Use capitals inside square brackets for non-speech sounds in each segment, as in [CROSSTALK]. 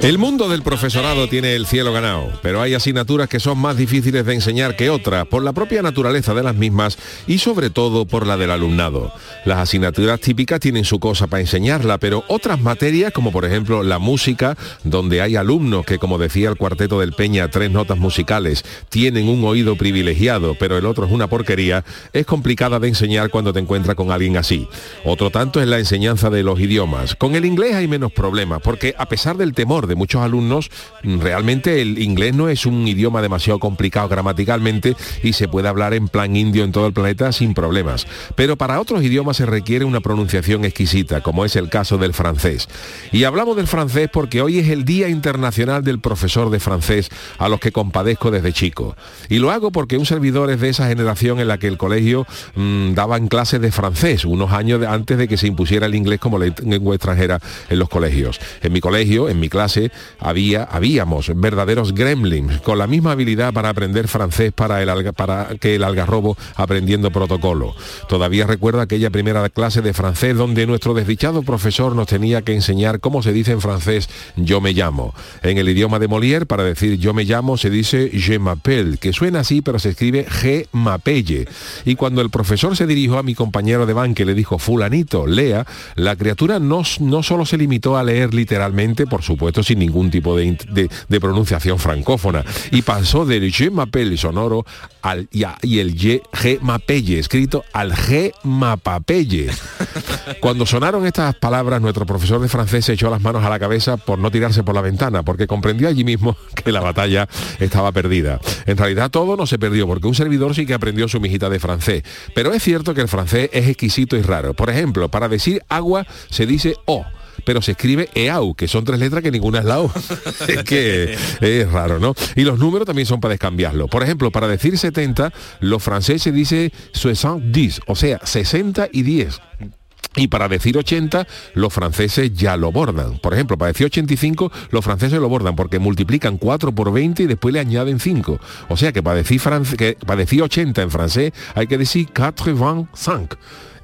El mundo del profesorado tiene el cielo ganado, pero hay asignaturas que son más difíciles de enseñar que otras, por la propia naturaleza de las mismas y sobre todo por la del alumnado. Las asignaturas típicas tienen su cosa para enseñarla, pero otras materias, como por ejemplo la música, donde hay alumnos que, como decía el cuarteto del Peña, tres notas musicales, tienen un oído privilegiado, pero el otro es una porquería, es complicada de enseñar cuando te encuentras con alguien así. Otro tanto es la enseñanza de los idiomas. Con el inglés hay menos problemas, porque a pesar del temor de muchos alumnos, realmente el inglés no es un idioma demasiado complicado gramaticalmente y se puede hablar en plan indio en todo el planeta sin problemas. Pero para otros idiomas se requiere una pronunciación exquisita, como es el caso del francés. Y hablamos del francés porque hoy es el Día Internacional del Profesor de Francés, a los que compadezco desde chico. Y lo hago porque un servidor es de esa generación en la que el colegio mmm, daban clases de francés, unos años antes de que se impusiera el inglés como lengua extranjera en los colegios. En mi colegio, en mi clase, había, habíamos verdaderos gremlins con la misma habilidad para aprender francés para, el, para que el algarrobo aprendiendo protocolo. Todavía recuerdo aquella primera clase de francés donde nuestro desdichado profesor nos tenía que enseñar cómo se dice en francés yo me llamo. En el idioma de Molière, para decir yo me llamo, se dice je m'appelle, que suena así pero se escribe G m'appelle. Y cuando el profesor se dirigió a mi compañero de banque le dijo fulanito, lea, la criatura no, no solo se limitó a leer literalmente, por supuesto, sin ningún tipo de, de, pronunciación francófona. Y pasó del je m'appelle sonoro al, y, a, el ye, G m'appelle, escrito al G m'apapelle. Cuando sonaron estas palabras, nuestro profesor de francés se echó las manos a la cabeza por no tirarse por la ventana, porque comprendió allí mismo [LAUGHS] que la batalla estaba perdida. En realidad todo no se perdió, porque un servidor sí que aprendió su mijita de francés. Pero es cierto que el francés es exquisito y raro. Por ejemplo, para decir agua se dice O pero se escribe EAU, que son tres letras que ninguna es la O. [LAUGHS] es que es raro, ¿no? Y los números también son para descambiarlo. Por ejemplo, para decir 70, los franceses dice 70, o sea, 60 y 10. Y para decir 80, los franceses ya lo bordan. Por ejemplo, para decir 85, los franceses lo bordan porque multiplican 4 por 20 y después le añaden 5. O sea que para decir, que para decir 80 en francés hay que decir 85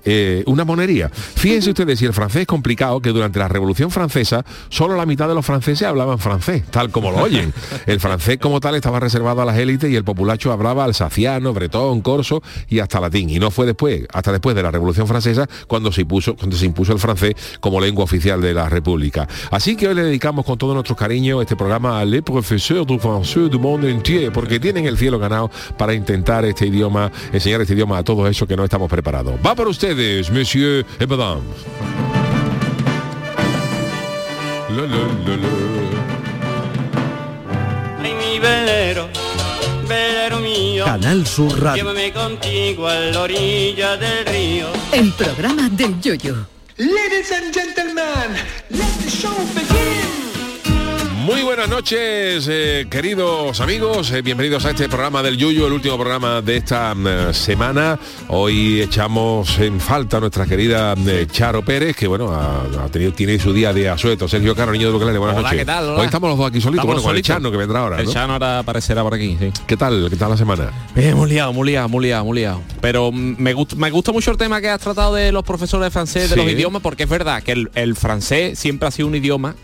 eh, una monería. Fíjense ustedes, si el francés es complicado, que durante la Revolución Francesa solo la mitad de los franceses hablaban francés, tal como lo oyen. [LAUGHS] El francés como tal estaba reservado a las élites y el populacho hablaba alsaciano, bretón, corso y hasta latín. Y no fue después, hasta después de la Revolución Francesa, cuando se, impuso, cuando se impuso el francés como lengua oficial de la República. Así que hoy le dedicamos con todo nuestro cariño este programa a les professeurs du français du monde entier, porque tienen el cielo ganado para intentar este idioma, enseñar este idioma a todos esos que no estamos preparados. Va por usted ustedes, monsieur et madame. La, la, la, Ay, mi velero, velero mío. Canal Sur Radio. Llévame contigo a la orilla del río. El programa del Yoyo. Ladies and gentlemen, let the show begin. Muy buenas noches, eh, queridos amigos. Eh, bienvenidos a este programa del Yuyo, el último programa de esta uh, semana. Hoy echamos en falta a nuestra querida uh, Charo Pérez, que bueno, ha, ha, tenido, tiene su día de asueto. Sergio Caro, niño de Bucalene, buenas Hola, noches. ¿qué tal? Hola. Hoy estamos los dos aquí solitos, bueno, con el. Chano que vendrá ahora. El ¿no? Chano ahora aparecerá por aquí, sí. ¿Qué tal? ¿Qué tal la semana? Eh, muy liado, muy liado, muy liado, muy liado. Pero mm, me, gust- me gusta mucho el tema que has tratado de los profesores de francés, de Sí. los idiomas, porque es verdad que el, el francés siempre ha sido un idioma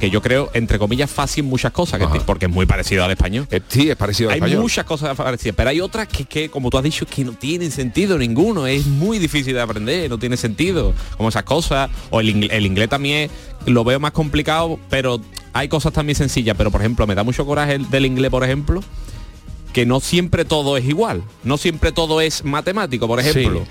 que yo creo, entre comillas, fácil muchas cosas, que porque es muy parecido al español. Eh, sí, es parecido al Hay español. muchas cosas parecidas, pero hay otras que, que, como tú has dicho, que no tienen sentido ninguno. Es muy difícil de aprender, no tiene sentido. Como esas cosas. O el, ingle- el inglés también lo veo más complicado, pero hay cosas también sencillas. Pero, por ejemplo, me da mucho coraje el del inglés, por ejemplo, que no siempre todo es igual. No siempre todo es matemático. Por ejemplo, Sí.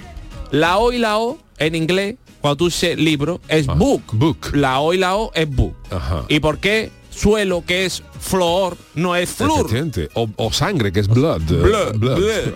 la O y la O en inglés, cuando tú dices libro, es Ah, book. book. La O y la O es book. Ajá. ¿Y por qué suelo, que es flor no es flor. O, o sangre, que es blood. Blood, blood. ¿Eh?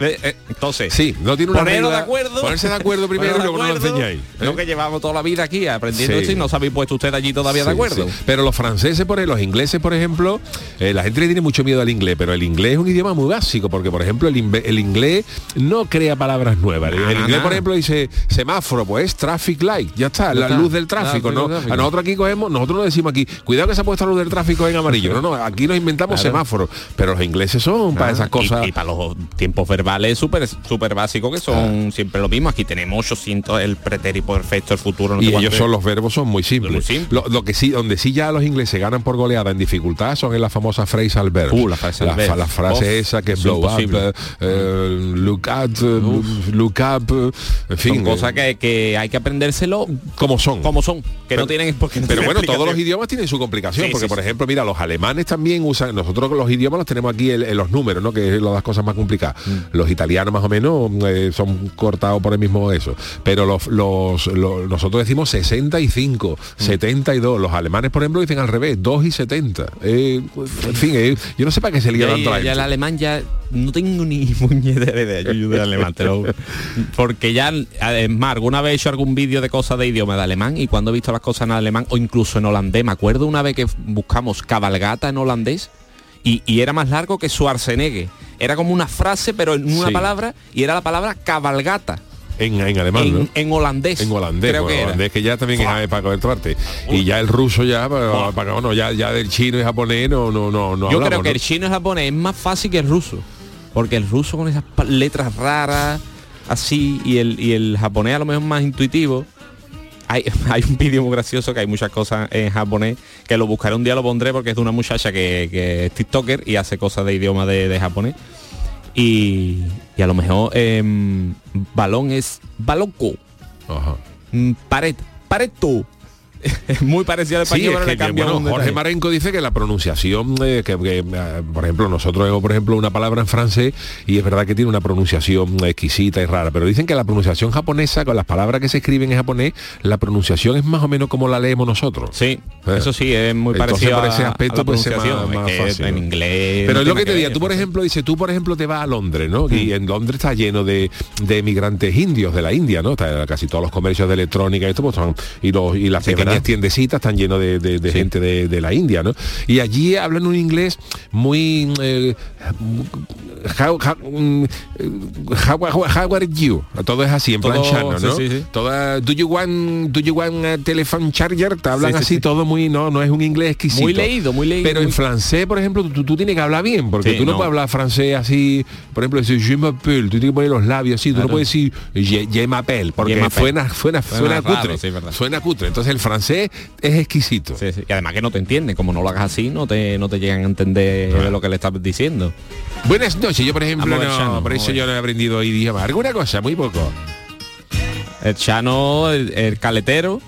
¿Eh? Eh, Entonces, Sí, no tiene una Poneros regla. de acuerdo. Ponerse de acuerdo primero y luego no lo enseñáis. ¿eh? Lo que llevamos toda la vida aquí aprendiendo Sí. esto y no se habéis puesto usted allí todavía de acuerdo. sí. Pero los franceses, por ejemplo, los ingleses, por ejemplo, la gente le tiene mucho miedo al inglés, pero el inglés es un idioma muy básico, porque, por ejemplo, el, inglés no crea palabras nuevas. El, inglés, por ejemplo, dice semáforo, pues es traffic light, ya está, la luz del tráfico, ¿no? A nosotros aquí cogemos, nosotros no decimos aquí, cuidado que se ha puesto la luz del tráfico en amarillo. No, no, aquí nos inventamos Claro. semáforos, pero los ingleses son para esas cosas. Y, para los tiempos verbales súper súper básicos que son siempre lo mismo. Aquí tenemos 800 el pretérito perfecto, el futuro. No y ellos son los verbos son muy simples. Muy. Lo, lo que sí, donde sí ya los ingleses ganan por goleada en dificultad son en la famosa phrasal verb. Uh, la phrasal la, la frase esa que es blow up, imposible. eh, eh, look at, eh, look up, en fin, Son cosas que, que hay que aprendérselo como son. como son, que no tienen porque no Pero bueno, todos los idiomas tienen su complicación, Sí, porque sí, por ejemplo, mira, los alemanes también usan, nosotros los idiomas los tenemos aquí en, en los números, ¿no? Que es una de las cosas más complicadas. Mm. Los italianos más o menos eh, son cortados por el mismo eso. Pero los, los, los- nosotros decimos 65, Mm. 72. Los alemanes, por ejemplo, dicen al revés, 2 y 70. Eh, en fin, eh, yo no sé para qué se lía Ya, tanto la ya el alemán ya no tengo ni [LAUGHS] puñetera idea yo, yo del alemán, te lo- porque ya es más, alguna vez he hecho algún vídeo de cosas de idioma de alemán y cuando he visto las cosas en alemán o incluso en holandés, me acuerdo una vez que buscamos cabalgata en holandés y, y era más largo que Schwarzenegger. Era como una frase pero en una Sí. palabra y era la palabra cabalgata En, en alemán, en, ¿no? en holandés. En holandés, creo bueno, que holandés que ya también Fua. es para coger parte. Y ya el ruso ya, para, para- bueno, ya, ya del chino y japonés no, no, no, no Yo hablamos, creo que ¿no? el chino y japonés es más fácil que el ruso. Porque el ruso con esas letras raras, así, y el, y el japonés a lo mejor más intuitivo. Hay, [LAUGHS] hay un vídeo muy gracioso que hay muchas cosas en japonés que lo buscaré un día lo pondré porque es de una muchacha que, que es TikToker y hace cosas de idioma de, de japonés. Y, y a lo mejor em, balón es balonco, Ajá. mm, pared, pareto. Es [LAUGHS] muy parecido al Sí, español, es pero que, le bueno, Jorge detalle. Marenco dice que la pronunciación, eh, que, que, eh, por ejemplo, nosotros vemos, por ejemplo, una palabra en francés y es verdad que tiene una pronunciación exquisita y rara, pero dicen que la pronunciación japonesa, con las palabras que se escriben en japonés, la pronunciación es más o menos como la leemos nosotros. Sí, Eh. eso sí, es muy Entonces, parecido por a- ese a aspecto, la pues, es más- pronunciación, más es que fácil, en inglés. Pero no es lo que te diga, tú por entonces. ejemplo, dice, tú por ejemplo te vas a Londres, ¿no? Y en Londres está lleno de, de emigrantes indios de la India, ¿no? Está, casi todos los comercios de electrónica y esto, pues, son- y, los, y las Sí, pequeñas tiendecitas están llenos de, de- de gente de, de la India, ¿no? Y allí hablan un inglés muy... eh, how, how, mm, how- how- how are you? Todo es así, en plan Todo- chano, sí, ¿no? sí, sí. Toda, do you want, do you want a telephone charger? Te hablan Sí, sí, así, sí. todo muy, no, no es un inglés exquisito. Muy leído, muy leído. Pero en francés, por ejemplo, tú, tú tienes que hablar bien, porque tú no, no. puedes hablar francés así, por ejemplo, decir je m'appelle, tú tienes que poner los labios así, tú no puedes decir je, je m'appelle, porque Je suena, suena, Suena suena, raro, cutre, suena cutre. Entonces el francés es exquisito. Y además que no te entienden, como no lo hagas así, no te, no te llegan a entender Claro. lo que le estás diciendo. Buenas noches, yo por ejemplo, Vamos no, Chano, por eso yo no he aprendido idioma. Alguna cosa, muy poco. El chano, el, el caletero,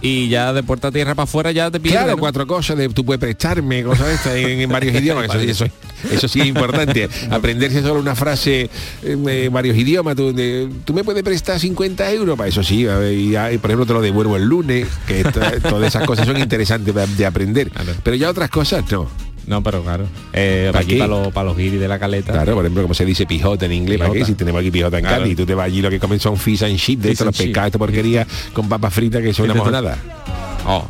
y ya de puerta a tierra para afuera ya te pierde. Claro, ¿no? cuatro cosas de tú puedes prestarme, cosas de estas en, en varios idiomas, eso, sí- eso, eso sí es importante. Aprenderse solo una frase en eh, varios idiomas, tú, de, tú me puedes prestar 50 euros, para eso sí, y, ya, y por ejemplo te lo devuelvo el lunes, que todas esas cosas son interesantes de, de aprender. Pero ya otras cosas no. No, pero claro. Eh, ¿Pa' aquí para los, para los guiris de la caleta. Claro, por ejemplo, como se dice pijota en inglés, ¿para qué? Si tenemos aquí pijota en Claro. Cádiz, tú te vas allí lo que comen son fish and chip, de estos los pescados, esta porquería, con papas fritas que son una and mojonada. Oh.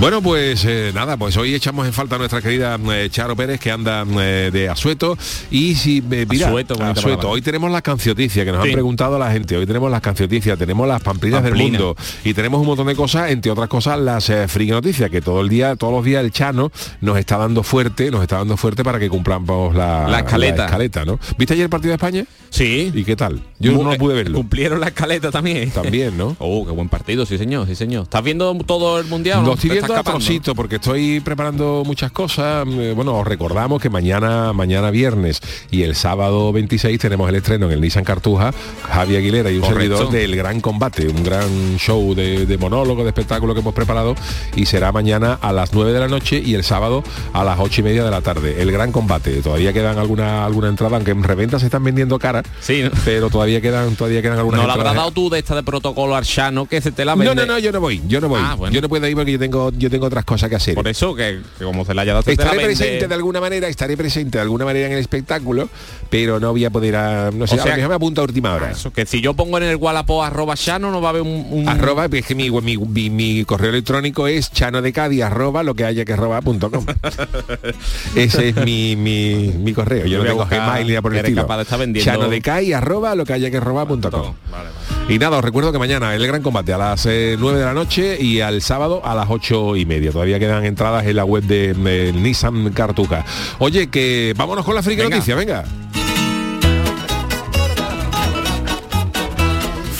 Bueno, pues eh, nada, pues hoy echamos en falta a nuestra querida eh, Charo Pérez que anda eh, de Asueto y si mira, Asueto, Asueto, hoy tenemos las cancioticias que nos Sí. han preguntado la gente, hoy tenemos las cancioticias, tenemos las pamplinas del mundo y tenemos un montón de cosas, entre otras cosas las friki noticias que todo el día, todos los días el Chano nos está dando fuerte, nos está dando fuerte para que cumplamos la, La escaleta. escaleta, ¿no? ¿Viste ayer el partido de España? Sí. ¿Y qué tal? Yo no pude verlo. Cumplieron la escaleta también. También, ¿no? [LAUGHS] Oh, qué buen partido, sí señor, sí señor. ¿Estás viendo todo el mundial? no? Trocito porque estoy preparando muchas cosas. Eh, Bueno, os recordamos que mañana, mañana viernes y el sábado 26 tenemos el estreno en el Nissan Cartuja, Javi Aguilera y un Correcto. servidor del Gran Combate, un gran show de, de monólogo, de espectáculo que hemos preparado y será mañana a las 9 de la noche y el sábado a las 8 y media de la tarde. El Gran Combate. Todavía quedan alguna alguna entrada, aunque en reventa se están vendiendo caras, Sí, ¿no? pero todavía quedan todavía quedan algunas No la habrás dado tú de esta de protocolo archano que se te la No, vende. no, no, yo no voy, yo no voy. Ah, bueno. Yo no puedo ir porque yo tengo yo tengo otras cosas que hacer. Por eso que, que como se la haya dado Estaré presente de alguna manera, estaré presente de alguna manera en el espectáculo, pero no voy a poder, a- no sé, O sea, me apunto a última hora. Eso, que si yo pongo en el Wallapop arroba Shano no va a haber un, un- Arroba, es que mi, mi, mi- mi correo electrónico es chano de Cádiz, arroba lo que haya que robar punto com. [LAUGHS] Ese es mi, mi, correo. Yo no tengo Gmail ni por el estilo. capaz de estar vendiendo- Chano de Cádiz, arroba lo que haya que robar punto com. Vale, vale. Y nada, os recuerdo que mañana el gran combate a las eh, 9 de la noche y al sábado a las 8 y media. Todavía quedan entradas en la web de Nissan Cartuca. Oye, que vámonos con la friki Venga. noticia, venga.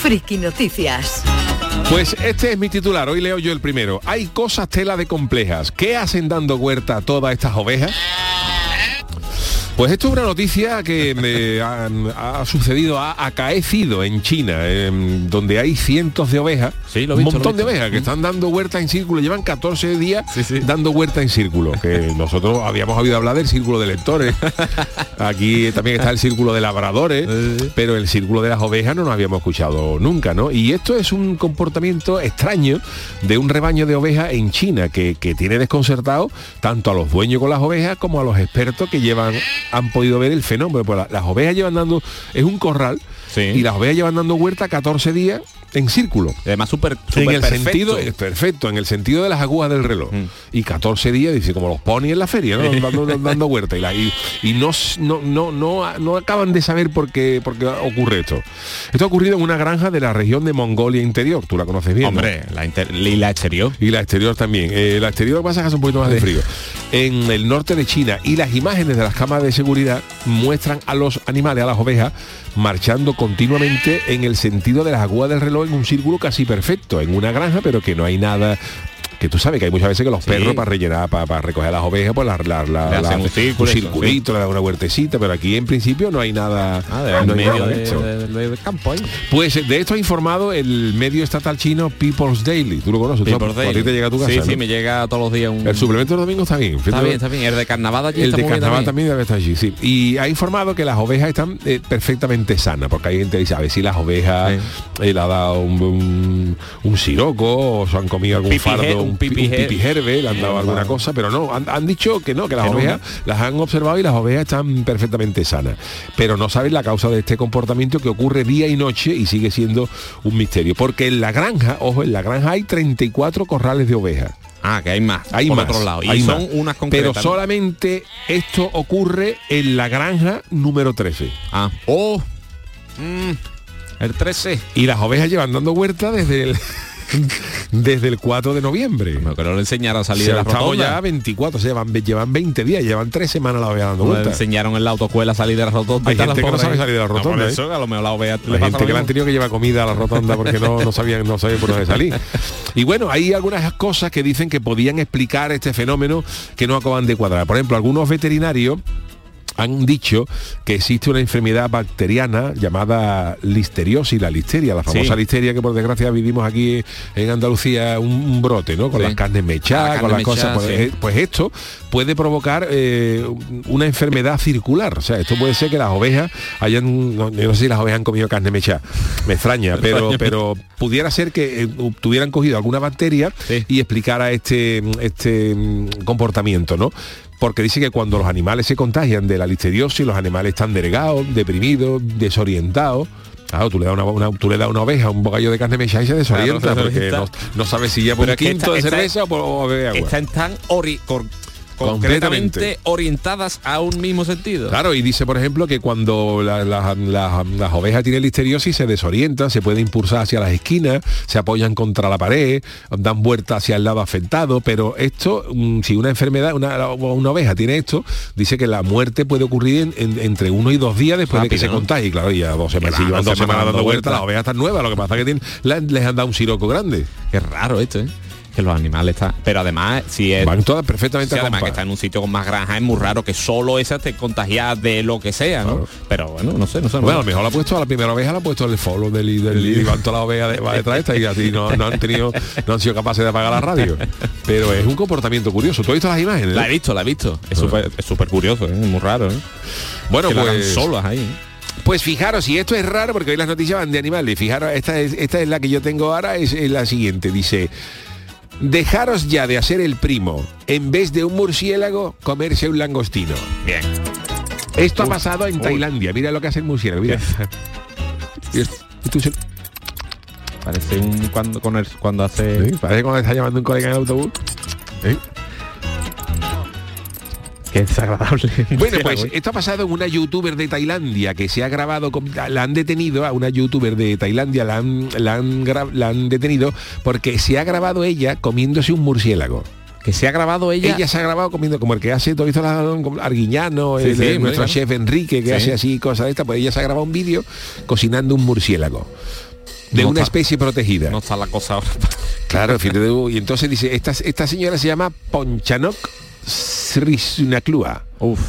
Friki Noticias. Pues este es mi titular, hoy leo yo el primero. Hay cosas tela de complejas. ¿Qué hacen dando huerta a todas estas ovejas? Pues esto es una noticia que me [LAUGHS] ha, sucedido, ha acaecido en China, em, donde hay cientos de ovejas, Sí, lo he un visto, lo he montón de visto. ovejas que están dando huerta en círculo, llevan 14 días Sí, sí. dando huerta en círculo, que [LAUGHS] nosotros habíamos oído hablar del círculo de lectores, aquí también está el círculo de labradores, pero el círculo de las ovejas no nos habíamos escuchado nunca, ¿no? Y esto es un comportamiento extraño de un rebaño de ovejas en China que, que tiene desconcertado tanto a los dueños con las ovejas como a los expertos que llevan han podido ver el fenómeno. Pues la- las ovejas llevan dando, es un corral, Sí. y las ovejas llevan dando huerta 14 días en círculo. Y además súper En el perfecto. sentido, es perfecto, en el sentido de las agujas del reloj. Mm. Y 14 días, dice, como los ponis en la feria, ¿no? [LAUGHS] dando, dando vuelta. Y, la- y- y no, no, no, no, no acaban de saber por qué, por qué ocurre esto. Esto ha ocurrido en una granja de la región de Mongolia Interior. Tú la conoces bien. ¿no? Hombre, la, inter- y la exterior. Y la exterior también. Eh, la exterior pasa que hace un poquito más de frío. En el norte de China. Y las imágenes de las cámaras de seguridad muestran a los animales, a las ovejas, marchando continuamente en el sentido de las agujas del reloj en un círculo casi perfecto, en una granja, pero que no hay nada. Que tú sabes que hay muchas veces que los Sí. perros para rellenar, para, para recoger las ovejas, pues la, la, la- hacen la- un circulito, le dan una huertecita, pero aquí en principio no hay nada. Ah, de, no en hay medio nada de- hecho. de- de- del campo ahí. Pues eh, de esto ha informado el medio estatal chino People's Daily. Tú lo conoces, People's a ti Daily. te llega a tu casa. Sí, ¿no? sí, me llega todos los días un... El suplemento del domingo está bien. Está bien, está bien. El de carnaval allí El está de carnaval también debe estar allí, sí. Y ha informado que las ovejas están eh, perfectamente sanas, porque hay gente que dice, a ver si las ovejas eh, le ha dado un, un, un siroco o se han comido algún fardo, her- un pipi pi- un her- pipijerbe, le han dado alguna cosa, pero no, han, han dicho que no, que las Que no, ovejas las han observado y las ovejas están perfectamente sanas. Pero no saben la causa de este comportamiento que ocurre día y noche y sigue siendo un misterio. Porque en la granja, ojo, en la granja hay 34 corrales de ovejas. Ah, que hay más. Hay por más, otro lado. Y hay son más. unas concretas. Pero solamente esto ocurre en la granja número 13. Ah. Oh. Mm, el 13. Y las ovejas llevan dando huerta desde el [LAUGHS] desde el 4 de noviembre. Me creo le enseñaron a salir de la estamos rotonda. ya a 24, o sea, llevan, llevan 20 días, llevan 3 semanas las ovejas dando Le vueltas. enseñaron en la autoescuela a salir de la rotonda. Hay gente la que no sabe salir de la rotonda, por ¿eh? eso, a lo mejor la ovea le Hay pasa gente que le han tenido que llevar comida a la rotonda porque no, no sabían, no sabían por dónde salir. [LAUGHS] Y bueno, hay algunas cosas que dicen que podían explicar este fenómeno que no acaban de cuadrar. Por ejemplo, algunos veterinarios han dicho que existe una enfermedad bacteriana llamada listeriosis, la listeria, la famosa Sí. listeria que por desgracia vivimos aquí en Andalucía un, un brote, ¿no? Con Sí. las carnes mechadas, La con las cosas. Pues, sí. eh, pues esto puede provocar eh, una enfermedad circular. O sea, esto puede ser que las ovejas hayan, no, yo no sé si las ovejas han comido carne mechada, me extraña, [LAUGHS] pero, pero pudiera ser que eh, tuvieran cogido alguna bacteria y explicara este, este mm, comportamiento, ¿no? Porque dice que cuando los animales se contagian de la listeriosis, los animales están delgados, deprimidos, desorientados. Claro, tú le das una, una- tú le das una oveja, un bocadillo de carne mechada y se desorienta, Claro, porque no, sabe si un Pero es que quinto de cerveza o, por- o bebe agua. Están tan ori- cor-. Concretamente orientadas a un mismo sentido. Claro, y dice, por ejemplo, que cuando la- la- la- las ovejas tienen listeriosis se desorientan, se pueden impulsar hacia las esquinas, se apoyan contra la pared, dan vuelta hacia el lado afectado, pero esto, mm, si una enfermedad, una, una oveja tiene esto, dice que la muerte puede ocurrir en- en- entre uno y dos días después de que se contagie. Claro, ya dos semanas, si llevan dos semanas dando vueltas, las vueltas. ovejas están nuevas, lo que pasa es que tienen- les han dado un siroco grande. Qué raro esto, ¿eh? Que los animales están... Pero además, si es... Van todas perfectamente además que está en un sitio con más granja es muy raro que solo esa te contagia de lo que sea, ¿no? Claro. Pero bueno, no sé, no sé. no Bueno, a lo mejor la ha puesto a la primera oveja, la ha puesto el follow del, del y van todas las ovejas de- va detrás de esta y así no, no han tenido, no han sido capaces de apagar la radio. Pero es un comportamiento curioso. ¿Tú has visto las imágenes? La he visto, la he visto. Es súper es súper curioso, ¿eh? muy raro, ¿eh? Bueno, que la pues, solas ahí. ¿eh? pues fijaros, y esto es raro porque hoy las noticias van de animales. Fijaros, esta es, esta es la que yo tengo ahora, es, es la siguiente. Dice, Dejaros ya de hacer el primo. En vez de un murciélago, comerse un langostino. Bien. Esto ha pasado en Tailandia. Mira lo que hace el murciélago. Mira. [LAUGHS] Parece un cuando con el, cuando hace Sí, Parece cuando está llamando un colega en el autobús. ¿Eh? Es desagradable. [LAUGHS] Bueno, pues esto ha pasado en una youtuber de Tailandia que se ha grabado, con- la han detenido, a una youtuber de Tailandia la han, la han, gra- la han detenido porque se ha grabado ella comiéndose un murciélago. que se ha grabado ella. Ella, se ha grabado comiendo como el que hace, todo visto la, como Arguiñano, Sí, el- sí, el- nuestro claro. chef Enrique que Sí. hace así cosas de estas, pues ella se ha grabado un vídeo cocinando un murciélago de No una está- especie protegida. no está la cosa ahora. Claro, fíjate tú, y entonces dice, esta, esta señora se llama Ponchanok Sri Sunaklua. Uf.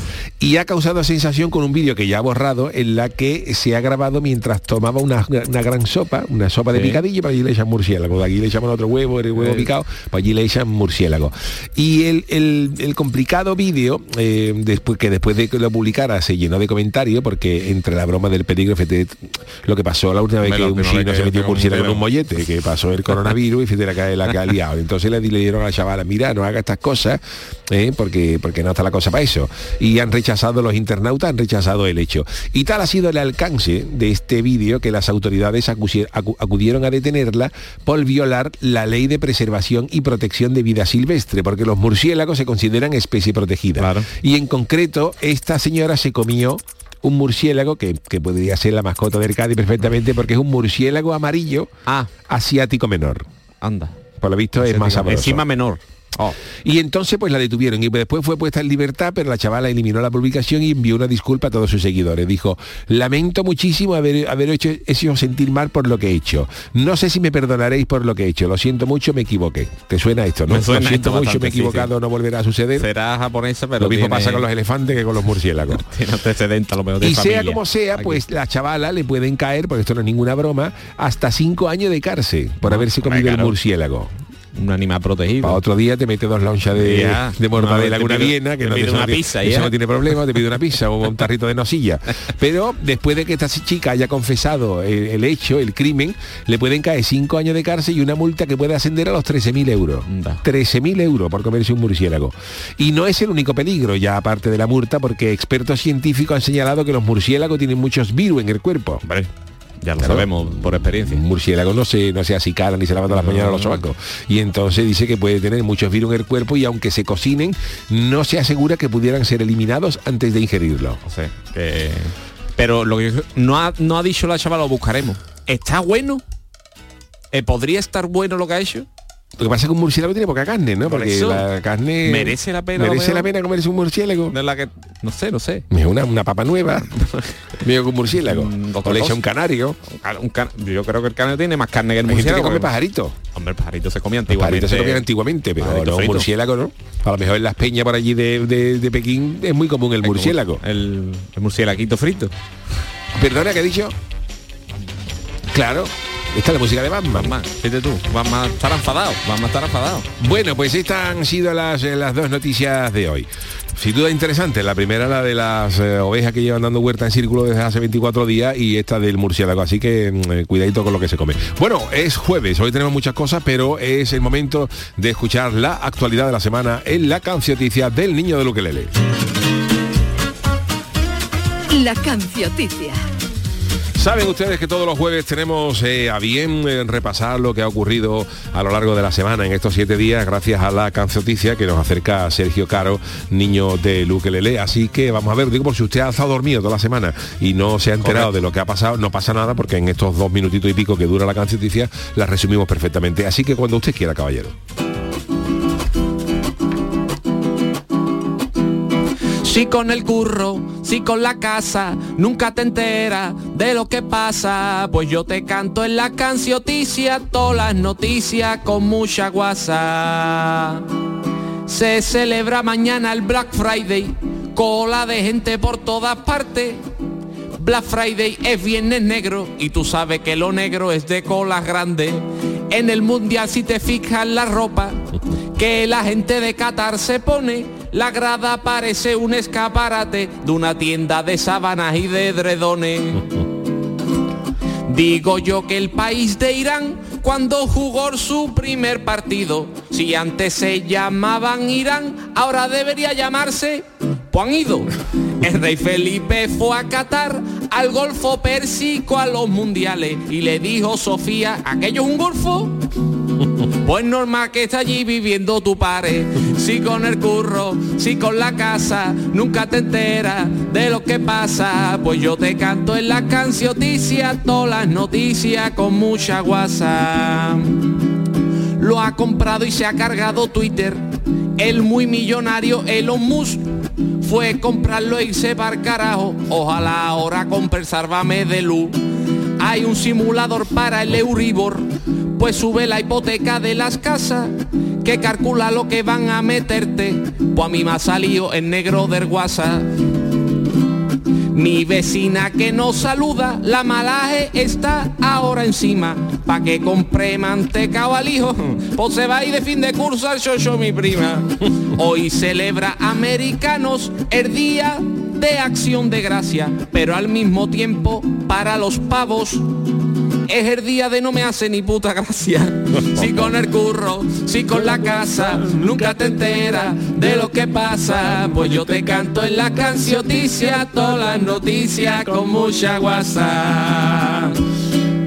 Y ha causado sensación con un vídeo que ya ha borrado en la que se ha grabado mientras tomaba una, una gran sopa, una sopa de picadillo, pero allí le echan murciélago. Aquí le echan otro huevo, el huevo Eh. picado, pues allí le echan murciélago. Y el, el- el complicado vídeo, eh, después que después de que lo publicara se llenó de comentarios, porque entre la broma del peligro, lo que pasó la última vez que un chino se metió un murciélago en un mollete, que pasó el coronavirus y fíjate la que, la que ha liado. Entonces le dijeron a la chavala, mira, no haga estas cosas, eh, porque, porque no está la cosa para eso. Y han rechazado los internautas, han rechazado el hecho. Y tal ha sido el alcance de este vídeo que las autoridades acudieron a detenerla por violar la ley de preservación y protección de vida silvestre, porque los murciélagos se consideran especie protegida. Claro. Y en concreto, esta señora se comió un murciélago que, que podría ser la mascota del Cádiz perfectamente porque es un murciélago amarillo Ah, asiático menor. anda. Por lo visto es más sabroso. Encima menor. Oh. Y entonces pues la detuvieron y después fue puesta en libertad, pero la chavala eliminó la publicación y envió una disculpa a todos sus seguidores. Dijo, lamento muchísimo haber, haber hecho, hecho sentir mal por lo que he hecho. No sé si me perdonaréis por lo que he hecho. Lo siento mucho, me equivoqué. ¿Te suena esto? ¿no? Me suena lo siento mucho, bastante, me he sí, equivocado, no volverá a suceder. Será japonesa, pero lo mismo tiene- pasa con los elefantes que con los murciélagos. [LAUGHS] Tiene a lo mejor de Y sea como sea, Aquí. pues la chavala le pueden caer, porque esto no es ninguna broma, hasta cinco años de cárcel por haberse hombre, comido el murciélago. Un animal protegido. Para otro día te mete dos lonchas de, Ya. de mortadela No, con te una viena, que te no, eso una pizza, eso no tiene problema, te pide una pizza o un tarrito de nocilla. Pero después de que esta chica haya confesado el, el hecho, el crimen, le pueden caer cinco años de cárcel y una multa que puede ascender a los 13.000 euros. Anda. 13.000 euros por comerse un murciélago. Y no es el único peligro, ya aparte de la multa, porque expertos científicos han señalado que los murciélagos tienen muchos virus en el cuerpo. Hombre, ya lo Claro. sabemos por experiencia. Un murciélago no se, no se acicara ni se lava todas las mañanas los sobacos. Y entonces dice que puede tener muchos virus en el cuerpo y aunque se cocinen, no se asegura que pudieran ser eliminados antes de ingerirlo. No que... Pero lo que no ha, no ha dicho la chavala, lo buscaremos. ¿Está bueno? Eh, ¿Podría estar bueno lo que ha hecho? Lo que pasa es que un murciélago tiene poca carne, ¿no? Por Porque la carne... merece la pena, Merece la pena comerse un murciélago. No es la que... No sé, no sé. Una, una papa nueva. [LAUGHS] Que un murciélago. Mm, o le echa un canario. Un can- yo creo que el carne tiene más carne que el Hay gente que murciélago. come pajarito. Hombre, el pajarito se comía antiguamente. pajaritos se comían antiguamente, pero pajarito no, frito. murciélago no. A lo mejor en las peñas por allí de, de- de Pekín es muy común el Es murciélago. El, el murciélaguito frito. Perdona, ¿qué ha dicho? Claro, esta es la música de Batman. Batman, fíjate tú, Batman estar enfadado, Batman estar enfadado. Bueno, pues estas han sido las, eh, las dos noticias de hoy. Sin duda interesante. La primera, la de las eh, ovejas que llevan dando huerta en círculo desde hace 24 días y esta del murciélago. Así que mm, eh, cuidadito con lo que se come. Bueno, es jueves. Hoy tenemos muchas cosas, pero es el momento de escuchar la actualidad de la semana en la cancioticia del niño de Luquelele. La cancioticia. Saben ustedes que todos los jueves tenemos eh, a bien eh, repasar lo que ha ocurrido a lo largo de la semana en estos siete días gracias a la cancioticia que nos acerca a Sergio Caro, niño de Luque Lele. Así que vamos a ver, digo por si usted ha estado dormido toda la semana y no se ha enterado Correcto. de lo que ha pasado, no pasa nada porque en estos dos minutitos y pico que dura la cancioticia la resumimos perfectamente. Así que cuando usted quiera, caballero. Si con el curro, si con la casa, nunca te enteras de lo que pasa. Pues yo te canto en la cancioticia, todas las noticias con mucha guasa. Se celebra mañana el Black Friday, cola de gente por todas partes. Black Friday es viernes negro y tú sabes que lo negro es de colas grandes. En el mundial si te fijas la ropa que la gente de Qatar se pone, la grada parece un escaparate de una tienda de sábanas y de edredones. [LAUGHS] Digo yo que el país de Irán, cuando jugó su primer partido, si antes se llamaban Irán, ahora debería llamarse pues han ido. El rey Felipe fue a Qatar, al Golfo Pérsico, a los mundiales, y le dijo Sofía, ¿aquello es un golfo? Pues normal que está allí viviendo tu padre, si con el curro, si con la casa, nunca te enteras de lo que pasa. Pues yo te canto en la cancioticia, todas las noticias con mucha guasa. Lo ha comprado y se ha cargado Twitter, el muy millonario Elon Musk fue comprarlo y se al carajo. Ojalá ahora compre el de luz. Hay un simulador para el Euribor, pues sube la hipoteca de las casas, que calcula lo que van a meterte. Pues a mí me ha salido en negro del WhatsApp. Mi vecina que nos saluda, la malaje está ahora encima. Pa' que compre manteca o al hijo, [LAUGHS] pues se va a ir de fin de curso al yo mi prima. [LAUGHS] Hoy celebra americanos el día de acción de gracia, pero al mismo tiempo para los pavos es el día de no me hace ni puta gracia. Si con el curro, si con la casa, nunca te enteras de lo que pasa. Pues yo te canto en la cancioticia, todas las noticias con mucha guasa.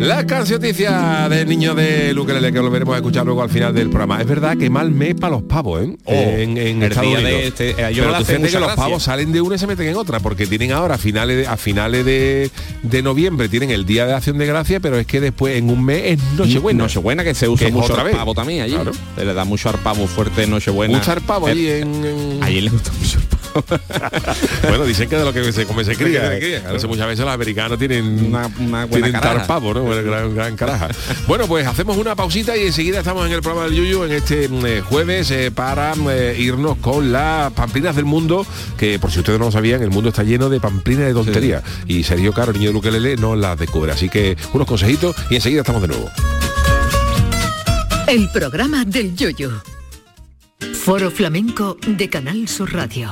La cancioticia del niño de Luquelele, que lo veremos a escuchar luego al final del programa. Es verdad que mal mes para los pavos, ¿eh? Oh, en en el Estados Unidos. de este- eh, yo Pero tú que los pavos salen de una y se meten en otra, porque tienen ahora a finales de, a finales de, de noviembre, tienen el día de acción de gracia, pero es que después en un mes es Nochebuena. Nochebuena que se usa Que mucho vez. pavo también allí. Claro. Se le da mucho al pavo fuerte en Nochebuena. Mucho al pavo allí Eh, en, en- le gusta mucho el. [LAUGHS] Bueno, dicen que de lo que se come se cría. se cría, claro. Entonces muchas veces los americanos tienen Una- una buena tienen caraja. tar pavo, ¿no? Una gran, gran caraja. Bueno, pues hacemos una pausita y enseguida estamos en el programa del Yuyu en este mm, eh, jueves eh, para eh, irnos con las pamplinas del mundo, que por si ustedes no lo sabían, el mundo está lleno de pamplinas de tontería. Y Sergio Caro, el niño de Luquelele, no las descubre. Así que unos consejitos y enseguida estamos de nuevo. El programa del Yoyo. Foro Flamenco de Canal Sur Radio.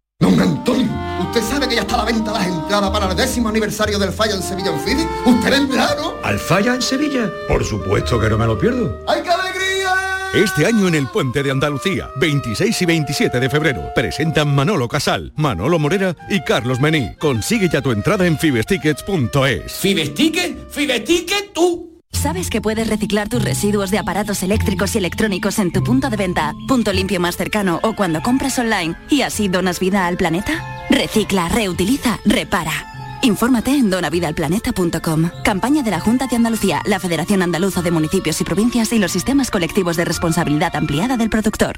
Don Antonio, ¿usted sabe que ya está a la venta las entradas para el décimo aniversario del Falla en Sevilla en Fidi? ¿Usted vendrá, no? ¿Al Falla en Sevilla? Por supuesto que no me lo pierdo. ¡Ay, qué alegría! Este año en el Puente de Andalucía, 26 y 27 de febrero, presentan Manolo Casal, Manolo Morera y Carlos Mení. Consigue ya tu entrada en fibestickets.es. ¿Fibesticket? ¿Fibesticket tú? ¿Sabes que puedes reciclar tus residuos de aparatos eléctricos y electrónicos en tu punto de venta, punto limpio más cercano o cuando compras online y así donas vida al planeta? Recicla, reutiliza, repara. Infórmate en donavidalplaneta.com. Campaña de la Junta de Andalucía, la Federación Andaluza de Municipios y Provincias y los sistemas colectivos de responsabilidad ampliada del productor.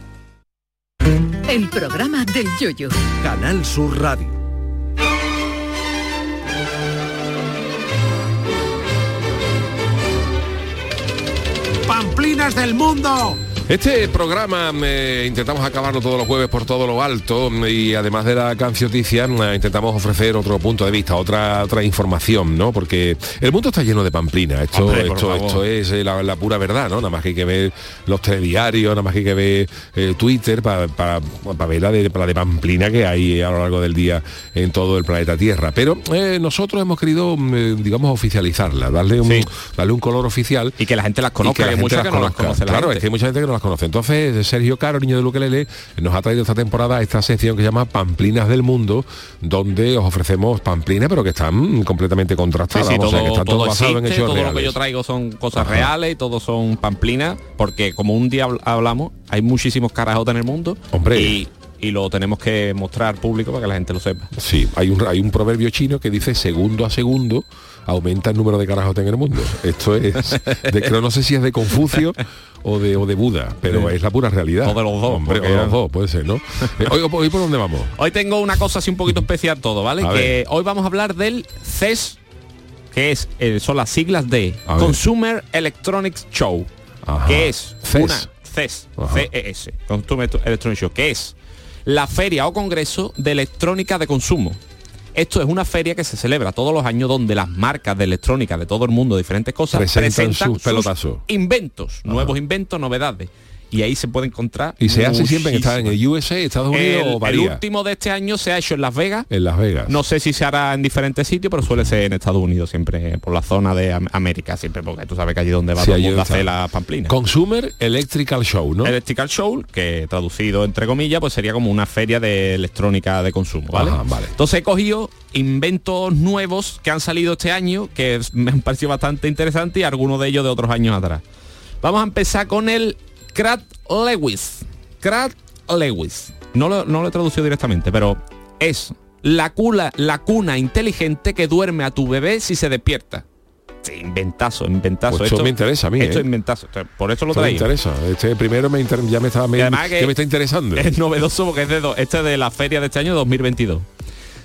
El programa del Yoyo. Canal Sur Radio. Pamplinas del mundo. Este programa eh, intentamos acabarlo todos los jueves por todo lo alto y además de la cancioticia eh, intentamos ofrecer otro punto de vista, otra otra información, ¿no? Porque el mundo está lleno de pamplina, esto, Hombre, esto, esto es eh, la, la pura verdad, ¿no? Nada más que hay que ver los telediarios, nada más que hay que ver eh, Twitter para ver la de, la de pamplina que hay a lo largo del día en todo el planeta Tierra. Pero nosotros hemos querido, mm, digamos, oficializarla, darle un, darle un color oficial. Y que la gente las y conozca, la que, gente muchas las que no las conozca. conoce la Claro, gente. es que hay mucha gente que no las conoce. Entonces, Sergio Caro, niño de Luquelele, nos ha traído esta temporada esta sección que se llama Pamplinas del Mundo, donde os ofrecemos pamplinas, pero que están completamente contrastadas. sí, vamos, o sea, todo, que están todo todo basado en hechos todo lo que reales. yo traigo son cosas Ajá. reales y todos son pamplinas, porque como un día habl- hablamos, hay muchísimos carajotes en el mundo Hombre. y, y lo tenemos que mostrar al público para que la gente lo sepa. Sí, hay un, hay un proverbio chino que dice segundo a segundo aumenta el número de carajotes en el mundo. Esto es, de, creo, no sé si es de Confucio o de, o de Buda, pero Sí. es la pura realidad. O de los dos, Hombre, o de los dos, puede ser, ¿no? Eh, hoy, hoy por dónde vamos? Hoy tengo una cosa así un poquito especial todo, ¿vale? A que ver. hoy vamos a hablar del CES, que es eh, son las siglas de A ver. Consumer Electronics Show, Ajá. que es CES. una CES, Ajá. CES, Consumer Electronics Show, que es la feria o congreso de electrónica de consumo. Esto es una feria que se celebra todos los años donde las marcas de electrónica de todo el mundo, diferentes cosas, Presentan sus pelotazos. inventos, nuevos inventos, novedades. Y ahí se puede encontrar. Y se hace siempre en, el USA, Estados Unidos El, o el varía. último de este año se ha hecho en Las Vegas. En Las Vegas. No sé si se hará en diferentes sitios, pero suele ser en Estados Unidos, siempre por la zona de Am- América, siempre, porque tú sabes que allí donde va Sí, todo el mundo hacer la pamplina. Consumer Electrical Show, ¿no? Electrical Show, que traducido entre comillas, pues sería como una feria de electrónica de consumo, ¿vale? Ajá, vale. Entonces he cogido inventos nuevos que han salido este año, que [LAUGHS] me han parecido bastante interesantes y algunos de ellos de otros años atrás. Vamos a empezar con el Crat Lewis. Crat Lewis. No lo, no lo he traducido directamente, pero es la cuna, la cuna inteligente que duerme a tu bebé si se despierta. Sí, inventazo, inventazo. Pues esto me interesa a mí, Esto ¿eh? inventazo. Por eso lo Esto me interesa. Este primero me inter- ya me está, me, además que me está interesando. Es novedoso porque es de, do- este es de la feria de este año 2022.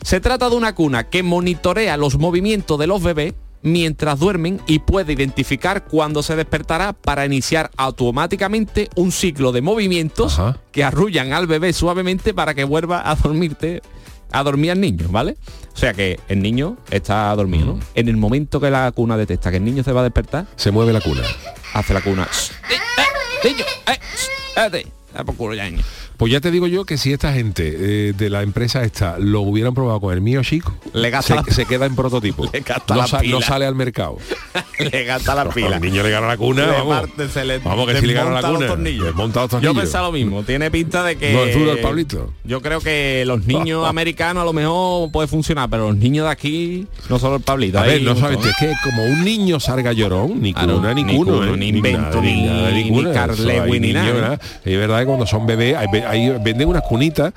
Se trata de una cuna que monitorea los movimientos de los bebés mientras duermen y puede identificar cuándo se despertará para iniciar automáticamente un ciclo de movimientos Ajá. que arrullan al bebé suavemente para que vuelva a dormirte a dormir al niño, ¿vale? O sea que el niño está dormido. En el momento que la cuna detecta que el niño se va a despertar, Se mueve la cuna. hace la cuna. "Shh, eh, eh, niño, eh, shh, espérate". Pues ya te digo yo que si esta gente eh, de la empresa esta lo hubieran probado con el mío chico, Le gasta se, la- se queda en prototipo. [LAUGHS] Le gasta no, la sa- pila. no sale al mercado. [LAUGHS] le gasta la pila. El niño le gana la cuna, Le vamos. parte, se le Vamos, que si le gana la cuna. los Yo pensaba lo mismo, tiene pinta de que... No es duro el Pablito. Yo creo que los niños [LAUGHS] americanos a lo mejor puede funcionar, pero los niños de aquí, no solo el Pablito. A ver, no sabes, es que como un niño salga llorón, ni cuna, ni ni cuno, cuno, ¿eh? ni invento, ni- nada, ni cuna, Carl eso, hay Lewin, ni niños, nada. ¿verdad? Hay- venden unas cunitas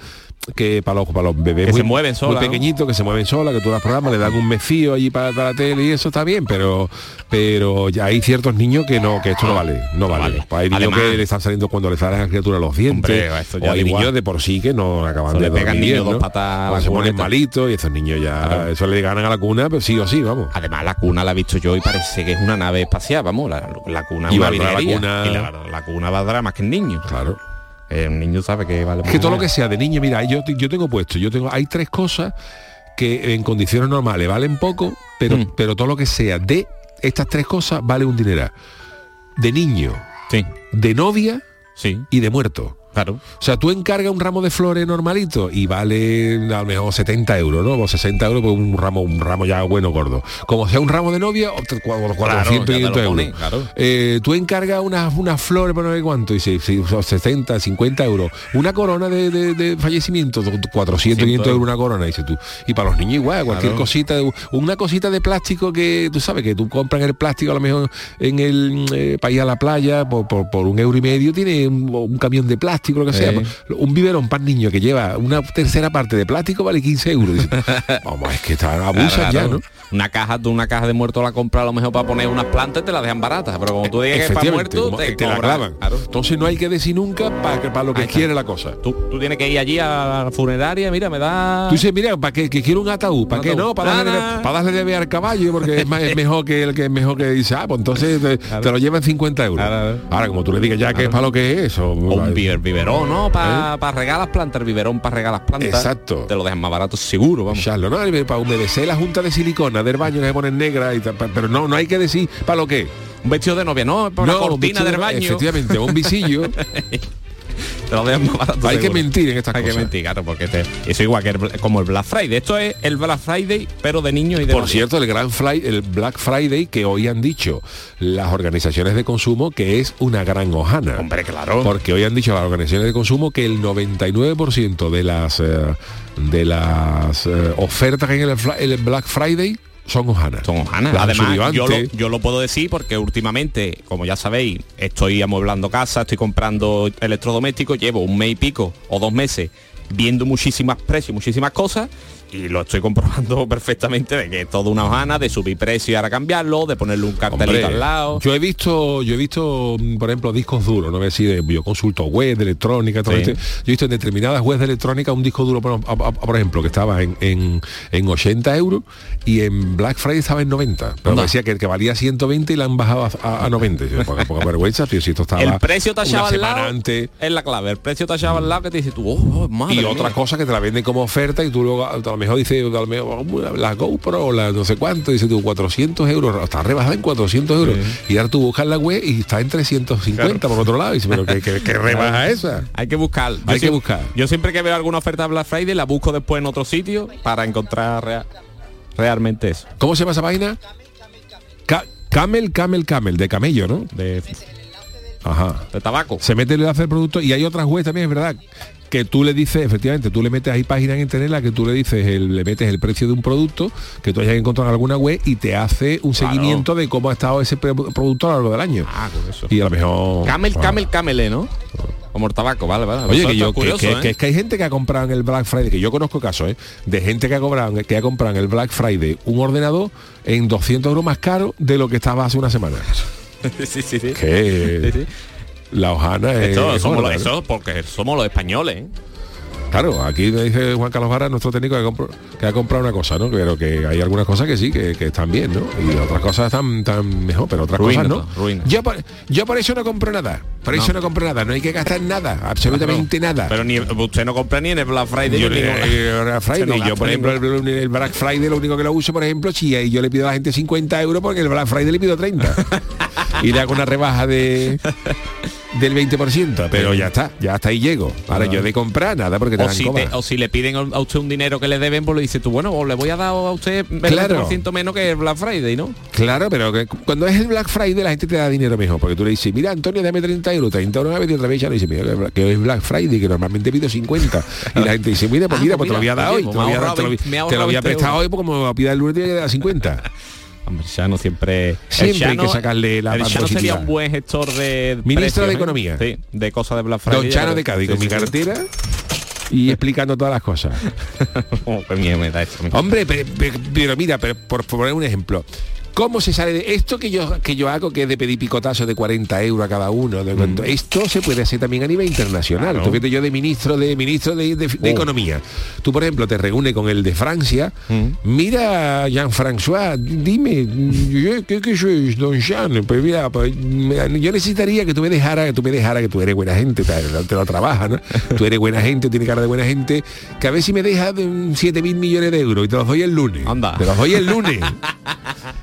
que para los, para los bebés Que muy, se mueven solas, muy ¿no? pequeñitos, que se mueven solas, que tú las programas, le dan un mecío allí para, para la tele y eso está bien, pero pero ya hay ciertos niños que no, que esto no vale, no vale. vale. Hay niños Además- que le están saliendo cuando le salen a la criatura los dientes, Hombre, o hay igual. niños de por sí que no acaban Eso de le pegan dormir niños patas O la se ponen malitos y esos niños ya, Claro. eso le ganan a la cuna, pero sí o sí, vamos. Además la cuna la he visto yo y parece que es una nave espacial, vamos, la, la cuna Y una la cuna- Y la, la cuna valdrá más que el niño. Claro. Eh, un niño sabe que vale que todo lo que sea de niño, mira, yo, yo tengo puesto, yo tengo, hay tres cosas que en condiciones normales valen poco, pero, Mm. pero todo lo que sea de estas tres cosas vale un dineral. De niño, Sí. de novia Sí. y de muerto. Claro. O sea, tú encargas un ramo de flores normalito y vale a lo mejor 70 euros, ¿no? O 60 euros por un ramo, un ramo ya bueno, gordo. Como sea un ramo de novia, otro cua- 400, ya te 500 lo euros. claro. Eh, tú encargas unas, unas flores por no sé cuánto, y si, si son 60, 50 euros. Una corona de, de- de fallecimiento, 400, 500 euros una corona, dice tú. Y para los niños igual, cualquier Claro. cosita, una cosita de plástico que tú sabes que tú compras el plástico a lo mejor en el eh, ir a la playa por, por- por un euro y medio tiene un, un camión de plástico lo que sea Eh. un biberón para niño que lleva una tercera parte de plástico vale 15 euros Dice, [LAUGHS] vamos es que está abusan Claro, ya no Una caja, tú una caja de muerto la compras a lo mejor para poner unas plantas te la dejan baratas, pero como tú digas que es para muerto, te, te la clavan Claro. entonces no hay que decir nunca para lo que quiere la cosa Tú, tú tienes que ir allí a la funeraria, mira, me da... Tú dices, mira, ¿para qué? Que quiero un ataúd. ¿Para qué no? Para darle, para darle de beber al caballo, porque es, más- es mejor que el que es mejor que dice, ah, pues entonces te, te lo llevan 50 euros. Ahora, como tú le digas ya que es para lo que es eso. Un biberón, ¿no? Para ¿Eh? regar las plantas, el biberón para regar las plantas. Exacto. Te lo dejan más barato seguro, vamos. Echarlo, ¿no? Para humedecer la junta de silicona del baño que se ponen negra, y tal, pa- pero no, no hay que decir para lo que. Un vestido de novia, no, para una un cortina del de- baño. Efectivamente, un visillo. [LAUGHS] Te lo dejan más barato Hay que mentir en estas Hay cosas. que mentir, claro, porque te- eso igual que el- como el Black Friday. Esto es el Black Friday, pero de niños y de Por cierto, el gran Fly, el Black Friday que hoy han dicho las organizaciones de consumo que es una gran hojana. Hombre, claro. Porque hoy han dicho las organizaciones de consumo que el 99% de las eh, de las eh, ofertas hay el, en el Black Friday son hojanas. Son hojanas. Además, yo lo, yo lo puedo decir porque últimamente, como ya sabéis, estoy amueblando casa, estoy comprando electrodomésticos, llevo un mes y pico o dos meses viendo muchísimas precios, muchísimas cosas y lo estoy comprobando [LAUGHS] perfectamente de que es toda una hojana de subir precio y ahora cambiarlo, de ponerle un cartelito Hombre, al lado. Yo he visto, yo he visto, mm, por ejemplo, discos duros, no sé si de, yo consulto web de electrónica, todo Sí. este. yo he visto en determinadas webs de electrónica un disco duro, por, a- a- por ejemplo, que estaba en, en, en 80 euros y en Black Friday estaba en 90. Pero me decía que el que valía 120 y la han bajado a, a- a 90. Yo, poca, poca vergüenza, tío, si esto estaba el precio tachado al lado antes. es la clave. El precio tachado al lado que te dice tú, oh, madre Y mía. otra cosa que te la venden como oferta y tú luego mejor dices, a lo mejor, la GoPro o la no sé cuánto, dices tú 400 euros, está rebajada en 400 euros. Y ahora tú buscas la web y está en 350 por otro lado. Y dices, pero ¿qué, qué, qué [LAUGHS] rebaja esa? Hay que buscar. Yo Hay que buscar. Yo siempre que veo alguna oferta de Black Friday la busco después en otro sitio para encontrar rea- realmente eso. ¿Cómo se llama esa página? Ca- camel, camel, camel, de camello, ¿no? De, Ajá. de tabaco. Se mete el enlace del producto y hay otras webs también, es verdad, que tú le dices, efectivamente, tú le metes ahí páginas en internet en la que tú le dices, el- le metes el precio de un producto que tú hayas encontrado en alguna web y te hace un Claro. seguimiento de cómo ha estado ese producto a lo largo del año. Ah, con eso. Y a lo mejor... Camel, Ah. camel, camele, ¿no? Como el tabaco, vale, vale. Oye, que yo que, curioso, que- ¿eh? que es que hay gente que ha comprado en el Black Friday, que yo conozco casos, ¿eh? de gente que ha comprado que ha comprado en el Black Friday un ordenador en 200 euros más caro de lo que estaba hace una semana. [LAUGHS] sí, sí, sí. Que Sí, sí. La hojana es Esto, somos gorda, los, eso, porque somos los españoles, ¿eh? Claro, aquí me dice Juan Carlos Vara, nuestro técnico, que, compro- que ha comprado una cosa, ¿no? Pero que hay algunas cosas que sí, que, que están bien, ¿no? Y otras cosas están, tan mejor, pero otras Ruina, cosas no. ruina. Yo por, yo por eso no compro nada. Por eso no compro nada. No hay que gastar nada, absolutamente nada. Pero ni usted no compra ni en el Black Friday. Yo, ni eh, Black Friday, no yo por ejemplo el, el Black Friday lo único que lo uso por ejemplo si yo le pido a la gente 50 euros porque el Black Friday le pido 30 [LAUGHS] y le hago una rebaja de del 20% pero ya está ya hasta ahí llego ahora yo de comprar nada porque te o dan si, te- o si le piden a usted un dinero que le deben, pues le dice tú, bueno, o le voy a dar a usted el Claro. 20% menos que el Black Friday, ¿no? Claro, pero que cuando es el Black Friday la gente te da dinero mejor, porque tú le dices, mira Antonio, dame 30 euros, 30 euros y otra vez ya no dice, mira, que- es Black Friday, que normalmente pido 50. [LAUGHS] Y la gente dice, mira, pues Ah, mira, pues pues te lo voy a mira, dar hoy, pues te lo voy a ha dar, te lo, ahorrado voy- me ha te lo voy a ahorrado prestar 20 hoy, pues como me a pidar el lunes tiene que dar 50. [LAUGHS] Hombre, Chano siempre... Siempre hay que sacarle la parte sería un buen gestor de... Ministro precios, de ¿eh? Economía. Sí, de cosas de Black Friday. Don Chano de Cádiz, Sí, con mi sí, cartera y [LAUGHS] explicando todas las cosas. Oh, me da. Hombre, pe- pe- pero, mira, pero por poner un ejemplo. ¿Cómo se sale de esto que yo que yo hago, que es de pedir picotazos de 40 euros a cada uno? de cuánto? Esto se puede hacer también a nivel internacional. Claro. Tú fíjate yo de ministro de ministro de, de- de Oh. Economía. Tú, por ejemplo, te reúnes con el de Francia. Mira, Jean-François, dime, yo- ¿qué, qué soy, don Jean? Pues mira, pues, me- yo necesitaría que tú me dejara, que tú me dejara, que tú eres buena gente, te, te lo trabajas, ¿no? [LAUGHS] Tú eres buena gente, tienes cara de buena gente, que a ver si me dejas de 7 mil millones de euros y te los doy el lunes. Anda. Te los doy el lunes.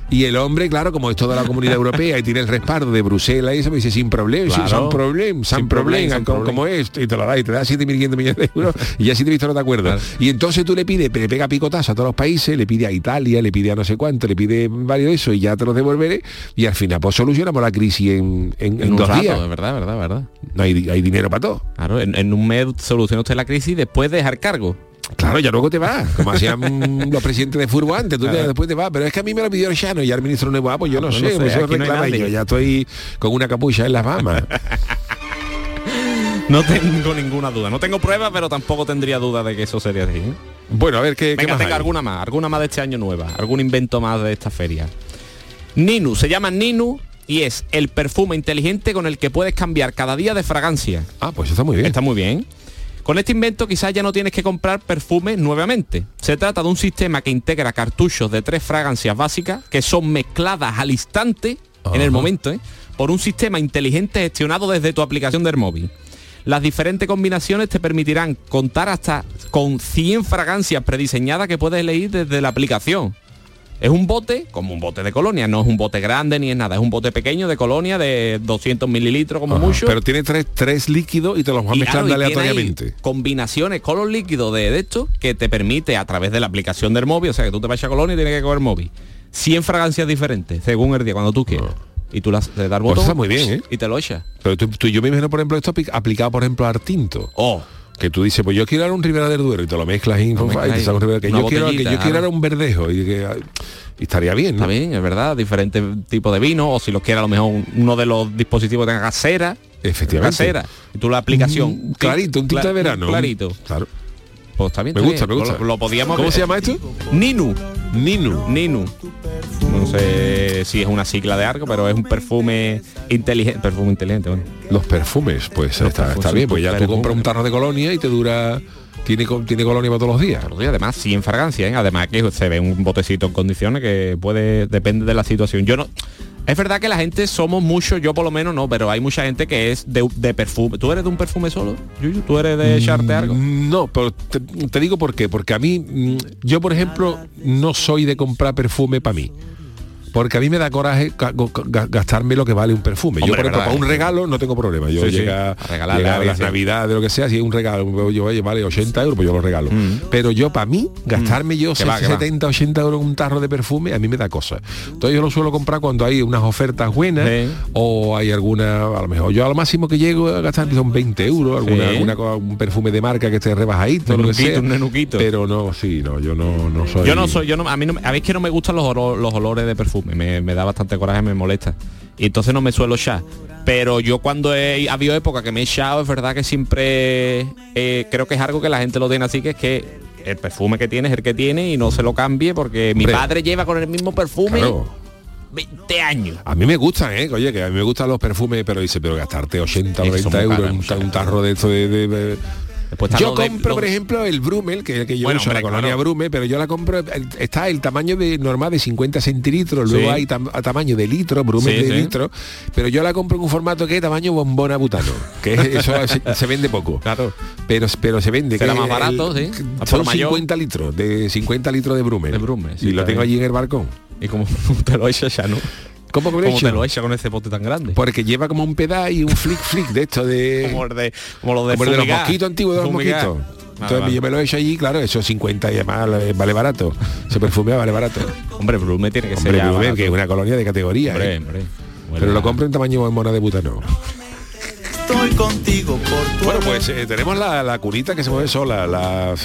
Y [LAUGHS] el hombre, claro, como es toda la comunidad [LAUGHS] europea y tiene el respaldo de Bruselas y eso, me dice sin problema, Claro. sin problema, sin problema, como, como esto, y te lo da, y te da 7.500 millones de euros, y ya si te visto no te acuerdas. Y entonces tú le pides, le pega picotazo a todos los países, le pide a Italia, le pide a no sé cuánto, le pide varios de eso, y ya te los devolveré, y al final pues solucionamos la crisis en, en, en un dos rato, días. es verdad, verdad, verdad. No hay, hay dinero para todo. Claro, en, en un mes soluciona usted la crisis y después dejar cargo. Claro, ya luego te va, como hacían [LAUGHS] los presidentes de fútbol antes, tú te- Claro. después te vas, pero es que a mí me lo pidió el Chano y al ministro nuevo, ah, pues yo no, sé, no sé, pues eso no y nadie. yo ya estoy con una capucha en las Bahamas. [LAUGHS] No tengo ninguna duda. No tengo pruebas, pero tampoco tendría duda de que eso sería así. ¿eh? bueno, a ver, ¿qué, qué Venga, más hay? alguna más, alguna más de este año nueva, algún invento más de esta feria. Ninu, se llama Ninu y es el perfume inteligente con el que puedes cambiar cada día de fragancia. Ah, pues está muy bien. Está muy bien. Con este invento quizás ya no tienes que comprar perfume nuevamente. Se trata de un sistema que integra cartuchos de tres fragancias básicas que son mezcladas al instante, en el momento, ¿eh? por un sistema inteligente gestionado desde tu aplicación del móvil. Las diferentes combinaciones te permitirán contar hasta con 100 fragancias prediseñadas que puedes elegir desde la aplicación. Es un bote, como un bote de colonia, no es un bote grande ni es nada, es un bote pequeño de colonia de 200 mililitros como Ajá, mucho. Pero tiene tres, tres líquidos y te los vas mezclando claro, aleatoriamente. combinaciones con los líquidos de, de esto que te permite a través de la aplicación del móvil, o sea que tú te vas a colonia y tienes que coger móvil. 100 fragancias diferentes, según el día, cuando tú quieras. Y tú las, le das Pues botón está muy bien, ¿eh? y te lo echas. Pero tú, tú- yo me imagino, por ejemplo, esto apli- aplicado, por ejemplo, al tinto. Oh. Que tú dices, pues yo quiero ahora un Ribera del Duero y te lo mezclas y, te sale un que yo quiero, que yo quiero ahora un verdejo y, que, y estaría bien, ¿no? Está bien, es verdad, diferentes tipos de vino, o si los quieres a lo mejor un- uno de los dispositivos tenga gasera. Efectivamente. Gasera. Y tú la aplicación. Clarito, un tinto cla- de verano. Clarito. Claro. Pues bien. Me gusta, me gusta. Lo, lo podíamos ¿Cómo ver. se llama esto? Ninu. Ninu. Ninu. No sé si es una sigla de algo, pero es un perfume inteligente. Perfume inteligente, bueno. Los perfumes, pues Los está, perfumes, está sí, bien, pues ya tú compras un tarro de colonia y te dura... Tiene, tiene colonia para todos los días. Además 100 fragancias, ¿eh? además que se ve un botecito en condiciones que puede, depende de la situación. Yo no. Es verdad que la gente somos muchos, yo por lo menos no, pero hay mucha gente que es de, de perfume. ¿Tú eres de un perfume solo? Yuyu? ¿Tú eres de echarte algo? Mm, No, pero te, te digo por qué. Porque a mí, mm, yo por ejemplo, no soy de comprar perfume para mí. Porque a mí me da coraje ga- ga- gastarme lo que vale un perfume. yo, por ejemplo, para un regalo no tengo problema. Yo Sí, sí. llega, A llega a alguien, las sí. navidades, lo que sea, si es un regalo, yo oye, vale 80 euros, pues yo lo regalo. Pero yo para mí, gastarme yo Mm. Que va, que va. 70, 80 euros en un tarro de perfume, a mí me da cosa. Entonces yo lo suelo comprar cuando hay unas ofertas buenas Sí. o hay alguna, a lo mejor yo a lo máximo que llego a gastar son 20 euros, alguna, Sí. alguna un perfume de marca que esté rebajadito, Un lo que nenuquito, sea. un nenuquito. Pero no, sí, no, yo no, no soy. Yo no soy, yo no, a mí no, a mí es que no me gustan los, olo- los olores de perfume, me, me da bastante coraje, me molesta. Y entonces no me suelo echar. Pero yo cuando he habido época que me he echado, es verdad que siempre eh, creo que es algo que la gente lo tiene así, que es que el perfume que tiene es el que tiene y no se lo cambie porque mi Hombre. padre lleva con el mismo perfume Claro. 20 años. A mí me gustan, ¿eh? Oye, que a mí me gustan los perfumes, pero dice, pero gastarte 80 o Es que son 90 muy euros en un, tarro de esto de... Yo lo de- compro, por ejemplo, el Brumel, que es el que yo Bueno, uso, la colonia claro. Brume, pero yo la compro, el- está el tamaño de normal de 50 centilitros, luego Sí. hay tam- a tamaño de litro, Brumel Sí, de sí. litro, pero yo la compro en un formato que es tamaño bombona butano, que es- eso [LAUGHS] se, se vende poco. Claro. Pero, pero se vende. Será que más barato, el- sí. Son por mayor. 50 litros, de 50 litros de Brumel. De Brumel, y lo tengo allí en el balcón. Y como [LAUGHS] te lo echa ya, ¿no? ¿Cómo echo? te lo echa con ese bote tan grande. Porque lleva como un pedal y un flick flick de esto de... [LAUGHS] como, el de, como lo de como de los mosquitos antiguos de los Fumigar. mosquitos. Vale, Entonces yo me lo he hecho allí, claro, eso 50 y además eh, vale barato. Se perfumea, vale barato. Hombre, Blume tiene que Hombre, ser que es una colonia de categoría. Hombre, ¿eh? hombre. Pero lo compro en tamaño bombona de butano. Estoy contigo por tu Bueno, pues eh, tenemos la, la curita que se mueve sola, la,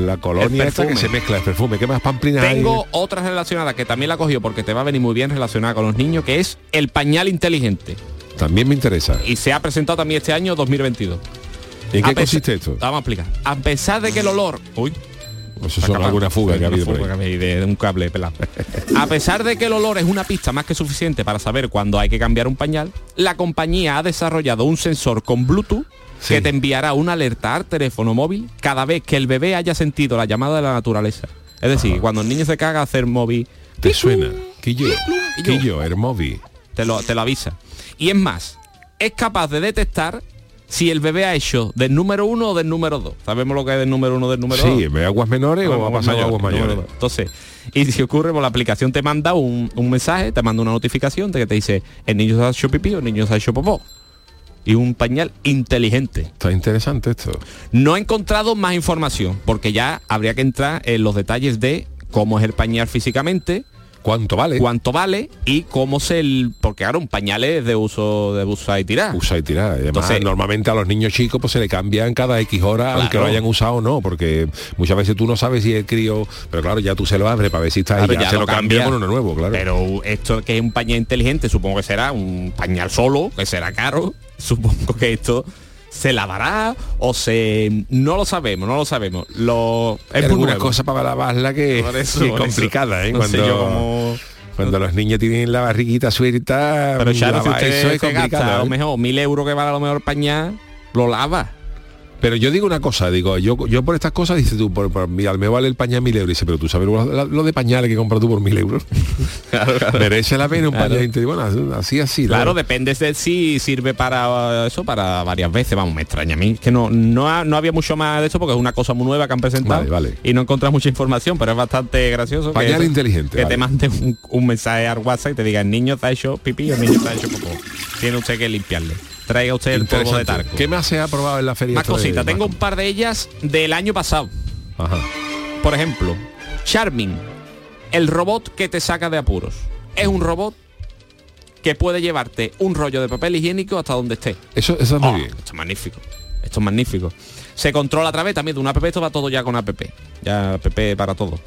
la colonia esta que se mezcla el perfume. ¿Qué más pamplinas hay? Tengo otra relacionada que también la cogió porque te va a venir muy bien relacionada con los niños, que es el pañal inteligente. También me interesa. Y se ha presentado también este año 2022. ¿En A qué consiste esto? Vamos a explicar. A pesar de que el olor... Uy, Eso son alguna fuga que ha habido por ahí. de, un cable pelado. A pesar de que el olor es una pista más que suficiente para saber cuándo hay que cambiar un pañal, la compañía ha desarrollado un sensor con Bluetooth Sí. que te enviará una alerta al teléfono móvil cada vez que el bebé haya sentido la llamada de la naturaleza. Es decir, cuando el niño se caga hacer móvil, ¿Te suena? Quillo. Quillo. Quillo, Hermovi. te lo, te lo avisa. Y es más, es capaz de detectar si el bebé ha hecho del número uno o del número dos. Sabemos lo que es del número uno o del número dos. Sí, ¿ve aguas menores o pasado aguas mayores? Entonces, y si ocurre, pues la aplicación te manda un, un mensaje, te manda una notificación de que te dice el niño se ha hecho pipí o el niño se ha hecho popó. Y un pañal inteligente. Está interesante esto. No he encontrado más información, porque ya habría que entrar en los detalles de cómo es el pañal físicamente, ¿Cuánto vale? cuánto vale y cómo se el porque claro un pañal es de uso de usar y tirar Usa y tirar. Además, Entonces- normalmente a los niños chicos pues se le cambian cada X hora, aunque lo hayan usado o no, porque muchas veces tú no sabes si el crío, pero claro, ya tú se lo abres para ver si está ahí, Claro, ya, ya se lo lo cambia. con uno nuevo, claro. pero esto que es un pañal inteligente supongo que será un pañal solo que será caro [LAUGHS] supongo que esto se lavará o se no lo sabemos no lo sabemos lo es nuevo. cosa para lavarla que eso, que es complicada, ¿eh? No sé cuando, yo cuando los niños tienen la barriguita suelta, pero ya no si usted eso es se gasta a complicado. lo ¿eh? mejor mil euros que vale a lo mejor pañal lo lava Pero yo digo una cosa, digo, yo, yo por estas cosas, dices tú, por, por, mira, me vale el pañal mil euros. Y dice, pero tú sabes lo, lo de pañales que compras tú por mil euros. [LAUGHS] Merece la pena un Claro. pañal interior. Bueno, así, así. Claro, depende de si sirve para eso, para varias veces. Vamos, me extraña a mí. Que no, no, ha- no había mucho más de eso porque es una cosa muy nueva que han presentado. Vale, vale. Y no encontrás mucha información, pero es bastante gracioso. que Pañal eso- inteligente, Que vale. te mande un, un mensaje al WhatsApp y te diga, el niño está hecho pipí o el niño está hecho popó. Tiene usted que limpiarle. Traiga usted el polvo de tarco. ¿Qué más se ha probado en la feria? Más cositas. Tengo un par de ellas del año pasado. Ajá. Por ejemplo, Charming, el robot que te saca de apuros. Es un robot que puede llevarte un rollo de papel higiénico hasta donde esté. Eso, eso es muy Oh, bien. Esto es magnífico. Esto es magnífico. Se controla a través también de una app, esto va todo ya con app. Ya app para todo.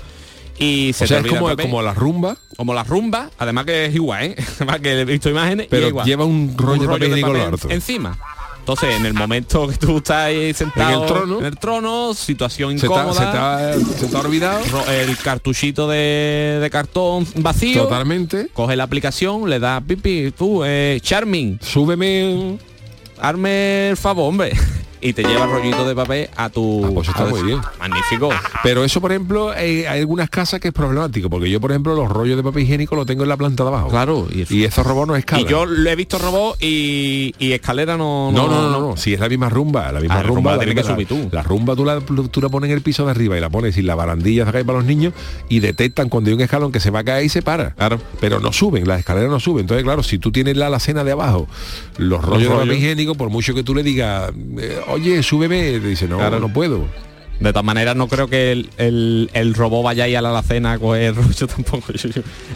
Y se O sea, te es como, como la rumba, Como la rumba, además que es igual, ¿eh? [LAUGHS] Además que he visto imágenes y pero es igual. lleva un rollo, de papel harto. encima. Entonces, en el momento que tú estás ahí sentado En el trono. en el trono, situación incómoda, se te ha- olvidado. el cartuchito de, de cartón vacío, Totalmente. coge la aplicación, le da pipi, tú, eh, Charming, Súbeme. arme el favor, hombre. [LAUGHS] Y te lleva el rollito de papel a tu... Ah, pues está muy bien. Magnífico. Pero eso, por ejemplo, eh, hay algunas casas que es problemático, porque yo, por ejemplo, los rollos de papel higiénico los tengo en la planta de abajo. Claro, y, eso- Y estos robots no escalan. y yo lo he visto robot y, y escalera no... No, no, no, no, Si es la misma rumba, la misma Ah, rumba, rumba la, tiene que la- subir tú. La rumba tú la, tú la pones en el piso de arriba y la pones y la barandilla para los niños y detectan cuando hay un escalón que se va a caer y se para. Claro. Pero no suben, las escaleras no suben. Entonces, claro, si tú tienes la alacena de abajo, los rollos de papel higiénico, por mucho que tú le digas, eh, oye, súbeme, dice, no, Claro. no puedo. De todas maneras, no creo que el, el, el robot vaya ahí a la alacena a coger el rollo [LAUGHS] tampoco.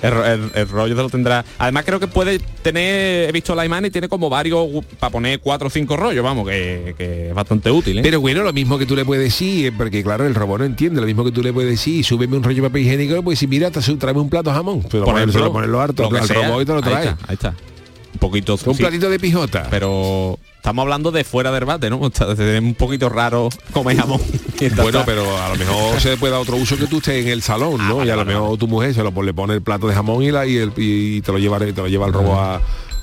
El, ro- el- el rollo te lo tendrá. Además, creo que puede tener, he visto la imagen y tiene como varios para poner cuatro o cinco rollos, vamos, que, que es bastante útil. ¿eh? Pero bueno, lo mismo que tú le puedes decir, eh, porque claro, el robot no entiende, lo mismo que tú le puedes decir, súbeme un rollo de papel higiénico, pues si mira, tráeme un plato de jamón. Pero Por poner, ejemplo, se lo pones lo harto, lo que al sea. robot y te lo Ahí trae. está, ahí está. Un poquito... Un sí, platito de pijota. pero estamos hablando de fuera del bate, ¿no? [LAUGHS] Es un poquito raro comer jamón. [LAUGHS] Bueno, pero a lo mejor [LAUGHS] se puede dar otro uso que tú estés en el salón, ¿no? y a lo mejor tu mujer se lo le pone el plato de jamón y, la, y, el- y te lo lleva te lo lleva el robo a,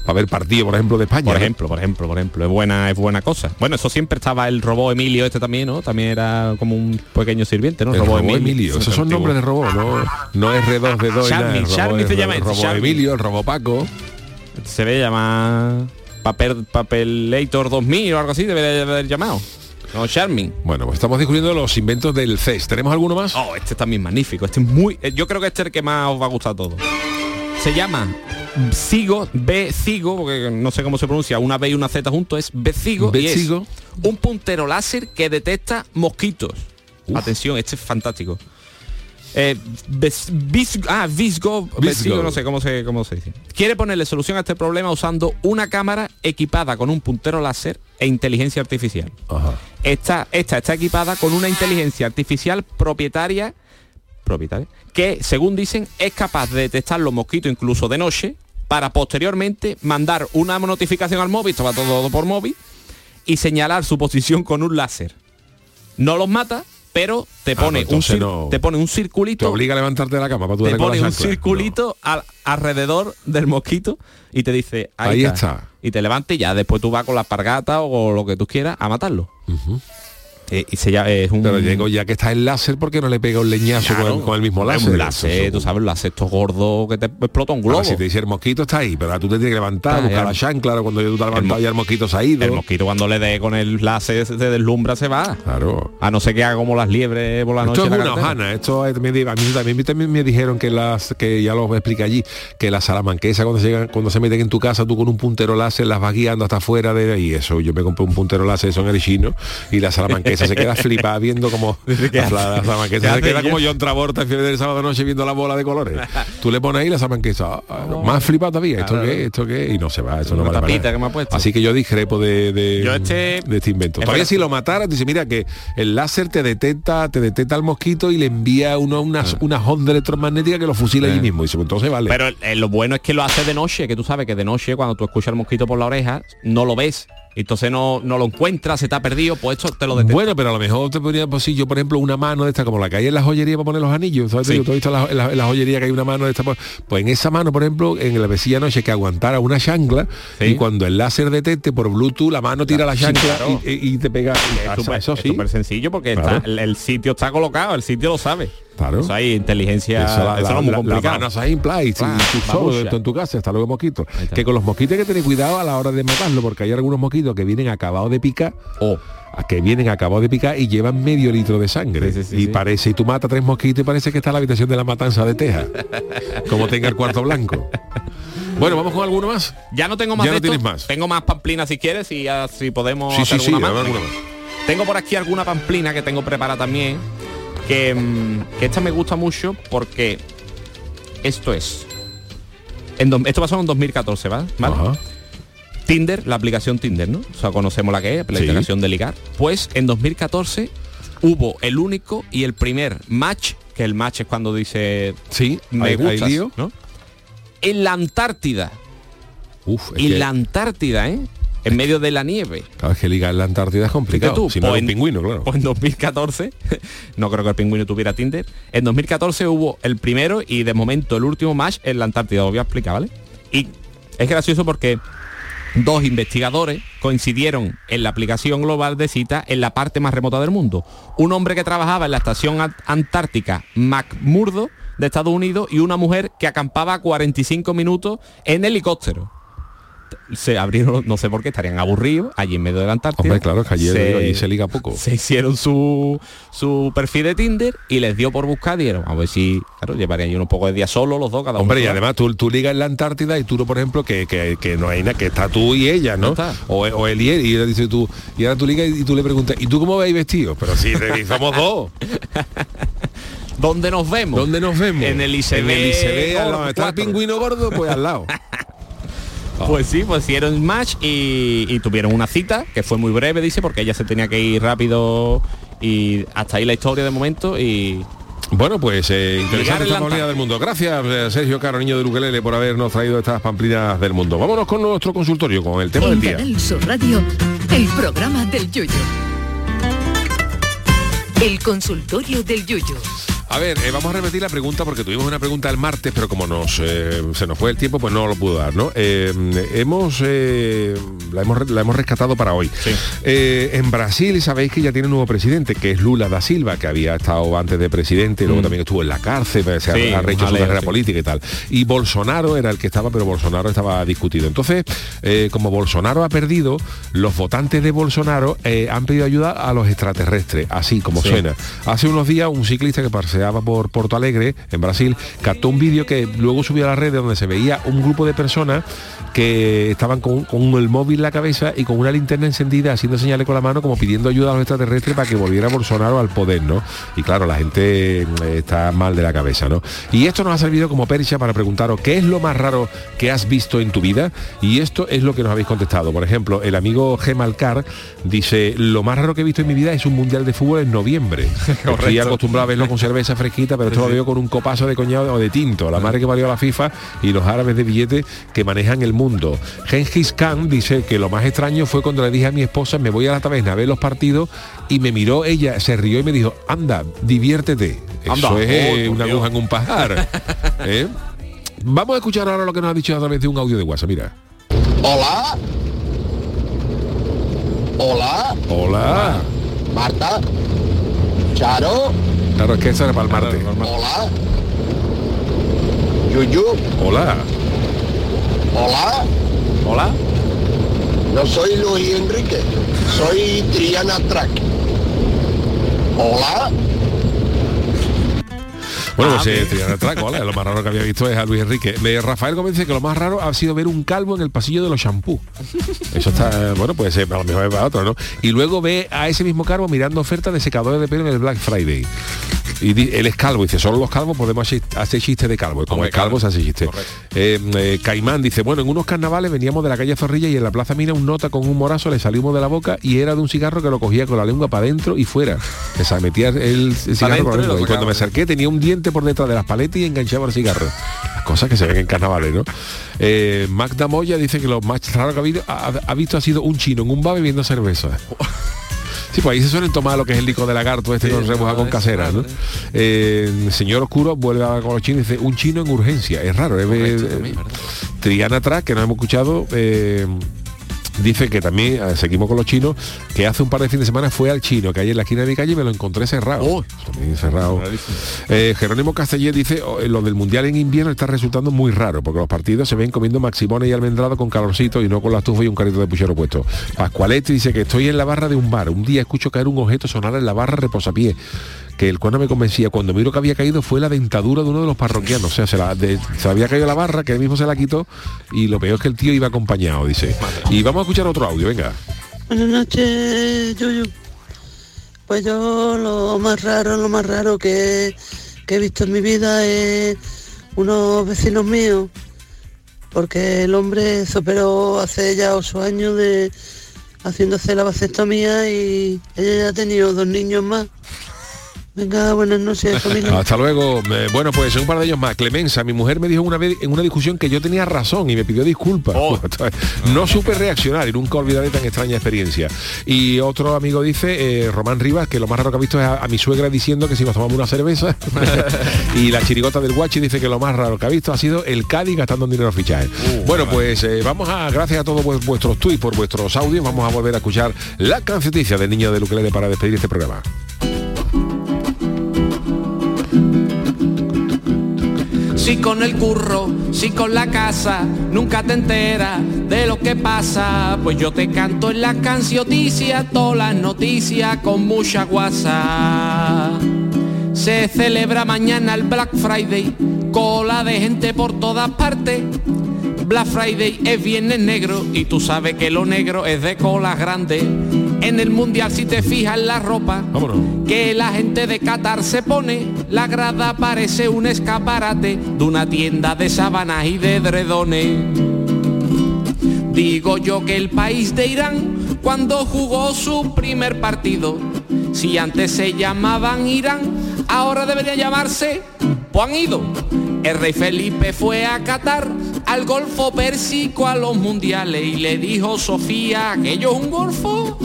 a ver partido, por ejemplo, de España. Por ¿no? ejemplo, por ejemplo, por ejemplo, es buena, es buena cosa. Bueno, eso siempre estaba el robot Emilio este también, ¿no? También era como un pequeño sirviente, ¿no? El robot Emilio, esos son Antiguo. nombres de robot, no, no es R2 de 2 Charmy, Charmy se llama el este, robot Charmy. Emilio, el robot Paco. Se ve llamar papel papelator 2000 o algo así, debe de haber llamado. No, Charming. Bueno, pues estamos descubriendo los inventos del CES. ¿Tenemos alguno más? Oh, este también magnífico. Este es muy. eh, Yo creo que este es el que más os va a gustar a todos. Se llama Cigo, B Cigo, porque no sé cómo se pronuncia, una B y una Z junto, es B Cigo. y es un puntero láser que detecta mosquitos. Atención, este es fantástico. Eh, ah, Visgo, Vesgo, no sé cómo se, cómo se dice. Quiere ponerle solución a este problema usando una cámara equipada con un puntero láser e inteligencia artificial. Ajá. Esta, esta está equipada con una inteligencia artificial propietaria, propietaria que, según dicen, es capaz de detectar los mosquitos incluso de noche para posteriormente mandar una notificación al móvil, esto va todo por móvil, y señalar su posición con un láser. No los mata, pero te Ah, pone, pues un, no- te pone un Te circulito obliga a levantarte de la cama para tú te pone un circulito al- alrededor del mosquito y te dice ahí, Ahí está. está. y te levanta y ya después tú vas con la pargata o lo que tú quieras a matarlo. Eh, y se llama, es un... Pero llego ya que está el láser, porque no le pega un leñazo Claro, con, el, con el mismo un láser? láser, tú sabes, un láser estos gordos que te explota un globo. Ahora, si te dice el mosquito está ahí, pero ahora tú te tienes que levantar, Ah, buscar ya. la claro, cuando tú te has levantado ya el mosquito se ha ido. El mosquito cuando le dé con el láser se deslumbra se va. Claro. A no ser que haga como las liebres por la noche. Esto es en la una hojana, esto es- también, a mí también, también me dijeron que las que ya lo expliqué allí, que la salamanquesa cuando se llegan, cuando se meten en tu casa, tú con un puntero láser las vas guiando hasta afuera de y eso. Yo me compré un puntero láser eso en el chino y la salamanquesa se queda [LAUGHS] flipada viendo como la, la salamanquesa ¿Qué se queda yo? como John Travolta en fiebre del sábado noche viendo la bola de colores. [LAUGHS] Tú le pones ahí la salamanquesa, ah, más flipado todavía, ¿esto Claro. qué? ¿Esto qué? Y no se va, eso no Una vale para nada. Así que yo discrepo de, de, Yo este- de este invento. Todavía si lo matara, dice, mira que el láser te detecta, te detecta al mosquito y le envía uno unas, unas ondas electromagnéticas que lo fusila allí Ah. mismo. Y dice, pues entonces vale. Pero eh, lo bueno es que lo hace de noche, que tú sabes que de noche cuando tú escuchas el mosquito por la oreja, no lo ves. Entonces no, no lo encuentras, se te ha perdido, pues esto te lo detecta. Bueno, pero a lo mejor te podría, pues sí, yo por ejemplo, una mano de esta, como la que hay en la joyería para poner los anillos, ¿sabes? Sí. Tú has visto en la, en la- en la joyería que hay una mano de esta, pues, pues en esa mano, por ejemplo, en la vecilla noche que aguantara una chancla y cuando el láser detecte por Bluetooth, la mano tira la Sí, chancla claro. y, te pega. es súper eso es sí. súper sencillo porque Claro. está- el, el sitio está colocado, el sitio lo sabe. Claro. Eso hay inteligencia, Eso, la, eso la- no es muy la- complicado. mano ahí en play, dentro en tu casa, hasta luego mosquitos. Que con los mosquitos hay que tener cuidado a la hora de matarlo, porque hay algunos mosquitos que vienen acabados de picar, o que vienen acabados de picar y llevan medio litro de sangre. y parece, y tú matas tres mosquitos y parece que está en la habitación de la matanza de Texas. [LAUGHS] como tenga el cuarto blanco. Bueno, vamos con alguno más. Ya no tengo más Ya de no tienes más. Tengo más pamplinas si quieres y ya si podemos hacer alguna más. Tengo por aquí alguna pamplina que tengo preparada también. Que, mm, que esta me gusta mucho porque esto es. En do- esto pasó en 2014, ¿va? ¿vale? Tinder, la aplicación Tinder, ¿no? O sea, conocemos la que es, la Sí. aplicación de ligar. Pues en 2014 hubo el único y el primer match, que el match es cuando dice sí, me hay- hay gustas, lío. ¿no? En la Antártida. Uf, en que- la Antártida, ¿eh? En medio de la nieve. Claro, es que ligar en la Antártida es complicado. tú, si no pues en- pingüino, claro. Pues en 2014, [LAUGHS] no creo que el pingüino tuviera Tinder, en 2014 hubo el primero y de momento el último match en la Antártida, lo voy a explicar, ¿vale? Y es gracioso porque dos investigadores coincidieron en la aplicación global de cita en la parte más remota del mundo. Un hombre que trabajaba en la estación an- antártica McMurdo de Estados Unidos y una mujer que acampaba 45 minutos en helicóptero. Se abrieron, no sé por qué, estarían aburridos allí en medio de la Antártida. Hombre, claro, que allí, allí se liga poco. Se hicieron su, su perfil de Tinder y les dio por buscar, dieron, a ver si, claro, llevarían unos pocos de días solos los dos, cada uno. Hombre, y además tú, tú ligas en la Antártida y tú, por ejemplo, que, que, que no hay nada, que está tú y ella, ¿no? O, o él y él, y él dice tú, y ahora tú ligas y tú le preguntas, ¿y tú cómo veis vestido? Pero si somos dos. [LAUGHS] ¿Dónde nos vemos? ¿Dónde nos vemos? En el ICB. En el ICB, al lado. está el pingüino gordo, pues al lado. [LAUGHS] Pues sí, pues hicieron match y, y tuvieron una cita que fue muy breve, dice, porque ella se tenía que ir rápido y hasta ahí la historia de momento y Bueno, pues eh, interesante esta pamplina del mundo. Gracias, eh, Sergio Caro, niño de Luquelele, por habernos traído estas pamplinas del mundo. Vámonos con nuestro consultorio, con el tema del día. Canal Sur Radio, el programa del Yuyo. El consultorio del Yuyo. A ver, eh, vamos a repetir la pregunta porque tuvimos una pregunta el martes, pero como nos eh, se nos fue el tiempo, pues no lo pudo dar, ¿no? Eh, hemos, la hemos la hemos rescatado para hoy. En Brasil sabéis que ya tiene un nuevo presidente, que es Lula da Silva, que había estado antes de presidente, y luego también estuvo en la cárcel, se Mm. Sí, ha rehecho su carrera sí. política y tal. Y Bolsonaro era el que estaba, pero Bolsonaro estaba discutido. Entonces, como Bolsonaro ha perdido, los votantes de Bolsonaro han pedido ayuda a los extraterrestres, así como suena. Hace unos días un ciclista que por Porto Alegre, en Brasil, captó un vídeo que luego subió a las redes donde se veía un grupo de personas que estaban con, con el móvil en la cabeza y con una linterna encendida haciendo señales con la mano como pidiendo ayuda a los extraterrestres para que volviera Bolsonaro al poder, ¿no? Y claro, la gente eh, está mal de la cabeza, ¿no? Y esto nos ha servido como percha para preguntaros qué es lo más raro que has visto en tu vida y esto es lo que nos habéis contestado. Por ejemplo, el amigo Gemalcar dice, lo más raro que he visto en mi vida es un mundial de fútbol en noviembre. [LAUGHS] Estoy acostumbrado a verlo con cerveza fresquita, pero esto lo veo con un copazo de coñado o de tinto, la madre que valió la FIFA y los árabes de billete que manejan el mundo. Gengis Khan dice que lo más extraño fue cuando le dije a mi esposa, me voy a la taberna a ver los partidos y me miró ella, se rió y me dijo, anda, diviértete. Anda, Eso es eh, oh, una aguja en un pajar. [LAUGHS] ¿Eh? Vamos a escuchar ahora lo que nos ha dicho a través de un audio de WhatsApp, mira. Hola. Hola. Hola. Marta. Charo. Claro, es que eso era para el martes. Hola. Yuyu. Hola. Hola. Hola. No soy Luis Enrique. Soy Triana Track. Hola. Bueno, pues eh, bien. Triana Track, hola, lo más raro que había visto es a Luis Enrique. Me- Rafael Gómez dice que lo más raro ha sido ver un calvo en el pasillo de los shampoos. Eso está, bueno, puede ser, a lo mejor es para otro, ¿no? Y luego ve a ese mismo calvo mirando ofertas de secadores de pelo en el Black Friday. Y él es calvo, dice, solo los calvos podemos hacer- chistes de calvo. Como Hombre, es calvo, claro. se hace chiste. Eh, eh, Caimán dice, bueno, en unos carnavales veníamos de la calle Zorrilla y en la Plaza Mina un nota con un morazo le salió humo de la boca y era de un cigarro que lo cogía con la lengua para adentro y fuera. O sea, metía el, cigarro adentro y cuando me acerqué tenía un diente por detrás de las paletas y enganchaba el cigarro. Las cosas que se ven en carnavales, ¿no? Eh, Magda Moya dice que lo más raro que ha, habido- ha, ha visto ha sido un chino en un bar bebiendo cerveza. [LAUGHS] Sí, pues ahí se suelen tomar lo que es el licor de lagarto este con remoja con casera, ¿no? Eh, el señor Oscuro vuelve a con los chinos y dice, un chino en urgencia. Es raro, es eh, Triana atrás, que no hemos escuchado, eh, dice que también, eh, seguimos con los chinos, que hace un par de fines de semana fue al chino, que hay en la esquina de mi calle y me lo encontré cerrado. También cerrado. Eh, Jerónimo Castellet dice, "Oh, eh, lo del Mundial en invierno está resultando muy raro, porque los partidos se ven comiendo maximones y almendrado con calorcito y no con la estufa y un carrito de puchero puesto. Pascualetti dice que estoy en la barra de un bar. Un día escucho caer un objeto sonar en la barra reposapié que el cual no me convencía. Cuando miro que había caído fue la dentadura de uno de los parroquianos. O sea, se, la, se había caído la barra, que él mismo se la quitó y lo peor es que el tío iba acompañado, dice. Y vamos a escuchar otro audio, venga. Buenas noches, Yuyu. Pues yo lo más raro, lo más raro que, que he visto en mi vida es unos vecinos míos, porque el hombre se operó hace ya ocho años de haciéndose la vasectomía y ella ya ha tenido dos niños más. Venga, buenas noches, [LAUGHS] familia. Hasta luego. Eh, bueno, pues un par de ellos más. Clemenza, mi mujer me dijo una vez en una discusión que yo tenía razón y me pidió disculpas. [LAUGHS] no supe reaccionar y nunca olvidaré tan extraña experiencia. Y otro amigo dice, eh, Román Rivas, que lo más raro que ha visto es a, a mi suegra diciendo que si nos tomamos una cerveza. [LAUGHS] y la chirigota del guachi dice que lo más raro que ha visto ha sido el Cádiz gastando dinero en fichajes. bueno, pues eh, vamos a, gracias a todos vu- vuestros tweets por vuestros audios, vamos a volver a escuchar la canceticia del niño de Luquelele para despedir este programa. Si con el curro, si con la casa, nunca te enteras de lo que pasa. Pues yo te canto en las cancioticias, todas las noticias con mucha guasa. Se celebra mañana el Black Friday, cola de gente por todas partes. Black Friday es viernes negro y tú sabes que lo negro es de colas grandes. En el mundial si te fijas en la ropa que la gente de Qatar se pone, la grada parece un escaparate de una tienda de sábanas y de dredones. Digo yo que el país de Irán, cuando jugó su primer partido, si antes se llamaban Irán, ahora debería llamarse, pues han ido. El rey Felipe fue a Qatar, al Golfo Pérsico, a los mundiales, y le dijo Sofía, aquello es un golfo.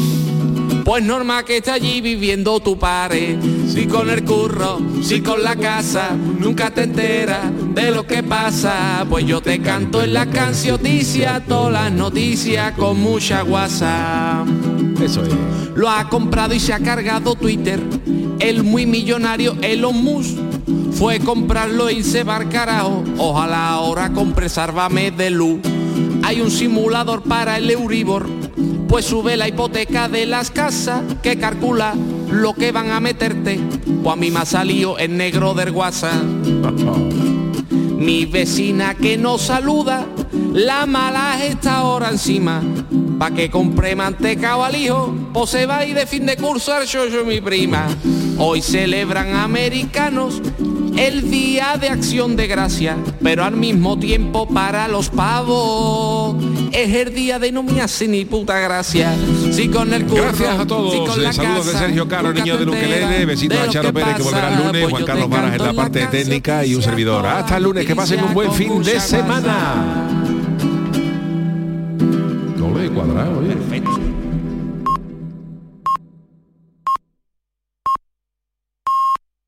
Pues norma que está allí viviendo tu pare, si con el curro, si con la casa, nunca te enteras de lo que pasa. Pues yo te canto en la cancioticia, todas las noticias con mucha guasa. Eso es. Lo ha comprado y se ha cargado Twitter. El muy millonario Elon Musk fue comprarlo y se va al carajo. Ojalá ahora compre Sárvame de luz. Hay un simulador para el Euribor. Pues sube la hipoteca de las casas que calcula lo que van a meterte. Pues a mí me ha salido en negro del WhatsApp. [LAUGHS] Mi vecina que nos saluda, la mala está ahora encima. Pa' que compre mantecao al hijo, pues se va ir de fin de curso al yo mi prima. Hoy celebran americanos el día de acción de gracia, pero al mismo tiempo para los pavos es el día de no me hace ni puta gracia. Si con el curro, Gracias a si todos. con Eh, la saludos de Sergio Caro, niño te de Luquelele. enteras Besitos de a Charo Pérez, que volverá el lunes. pues Juan Carlos Varas en la parte técnica y un servidor. Hasta el lunes. Que pasen un buen fin de semana. Doble cuadrado, oye. Perfecto.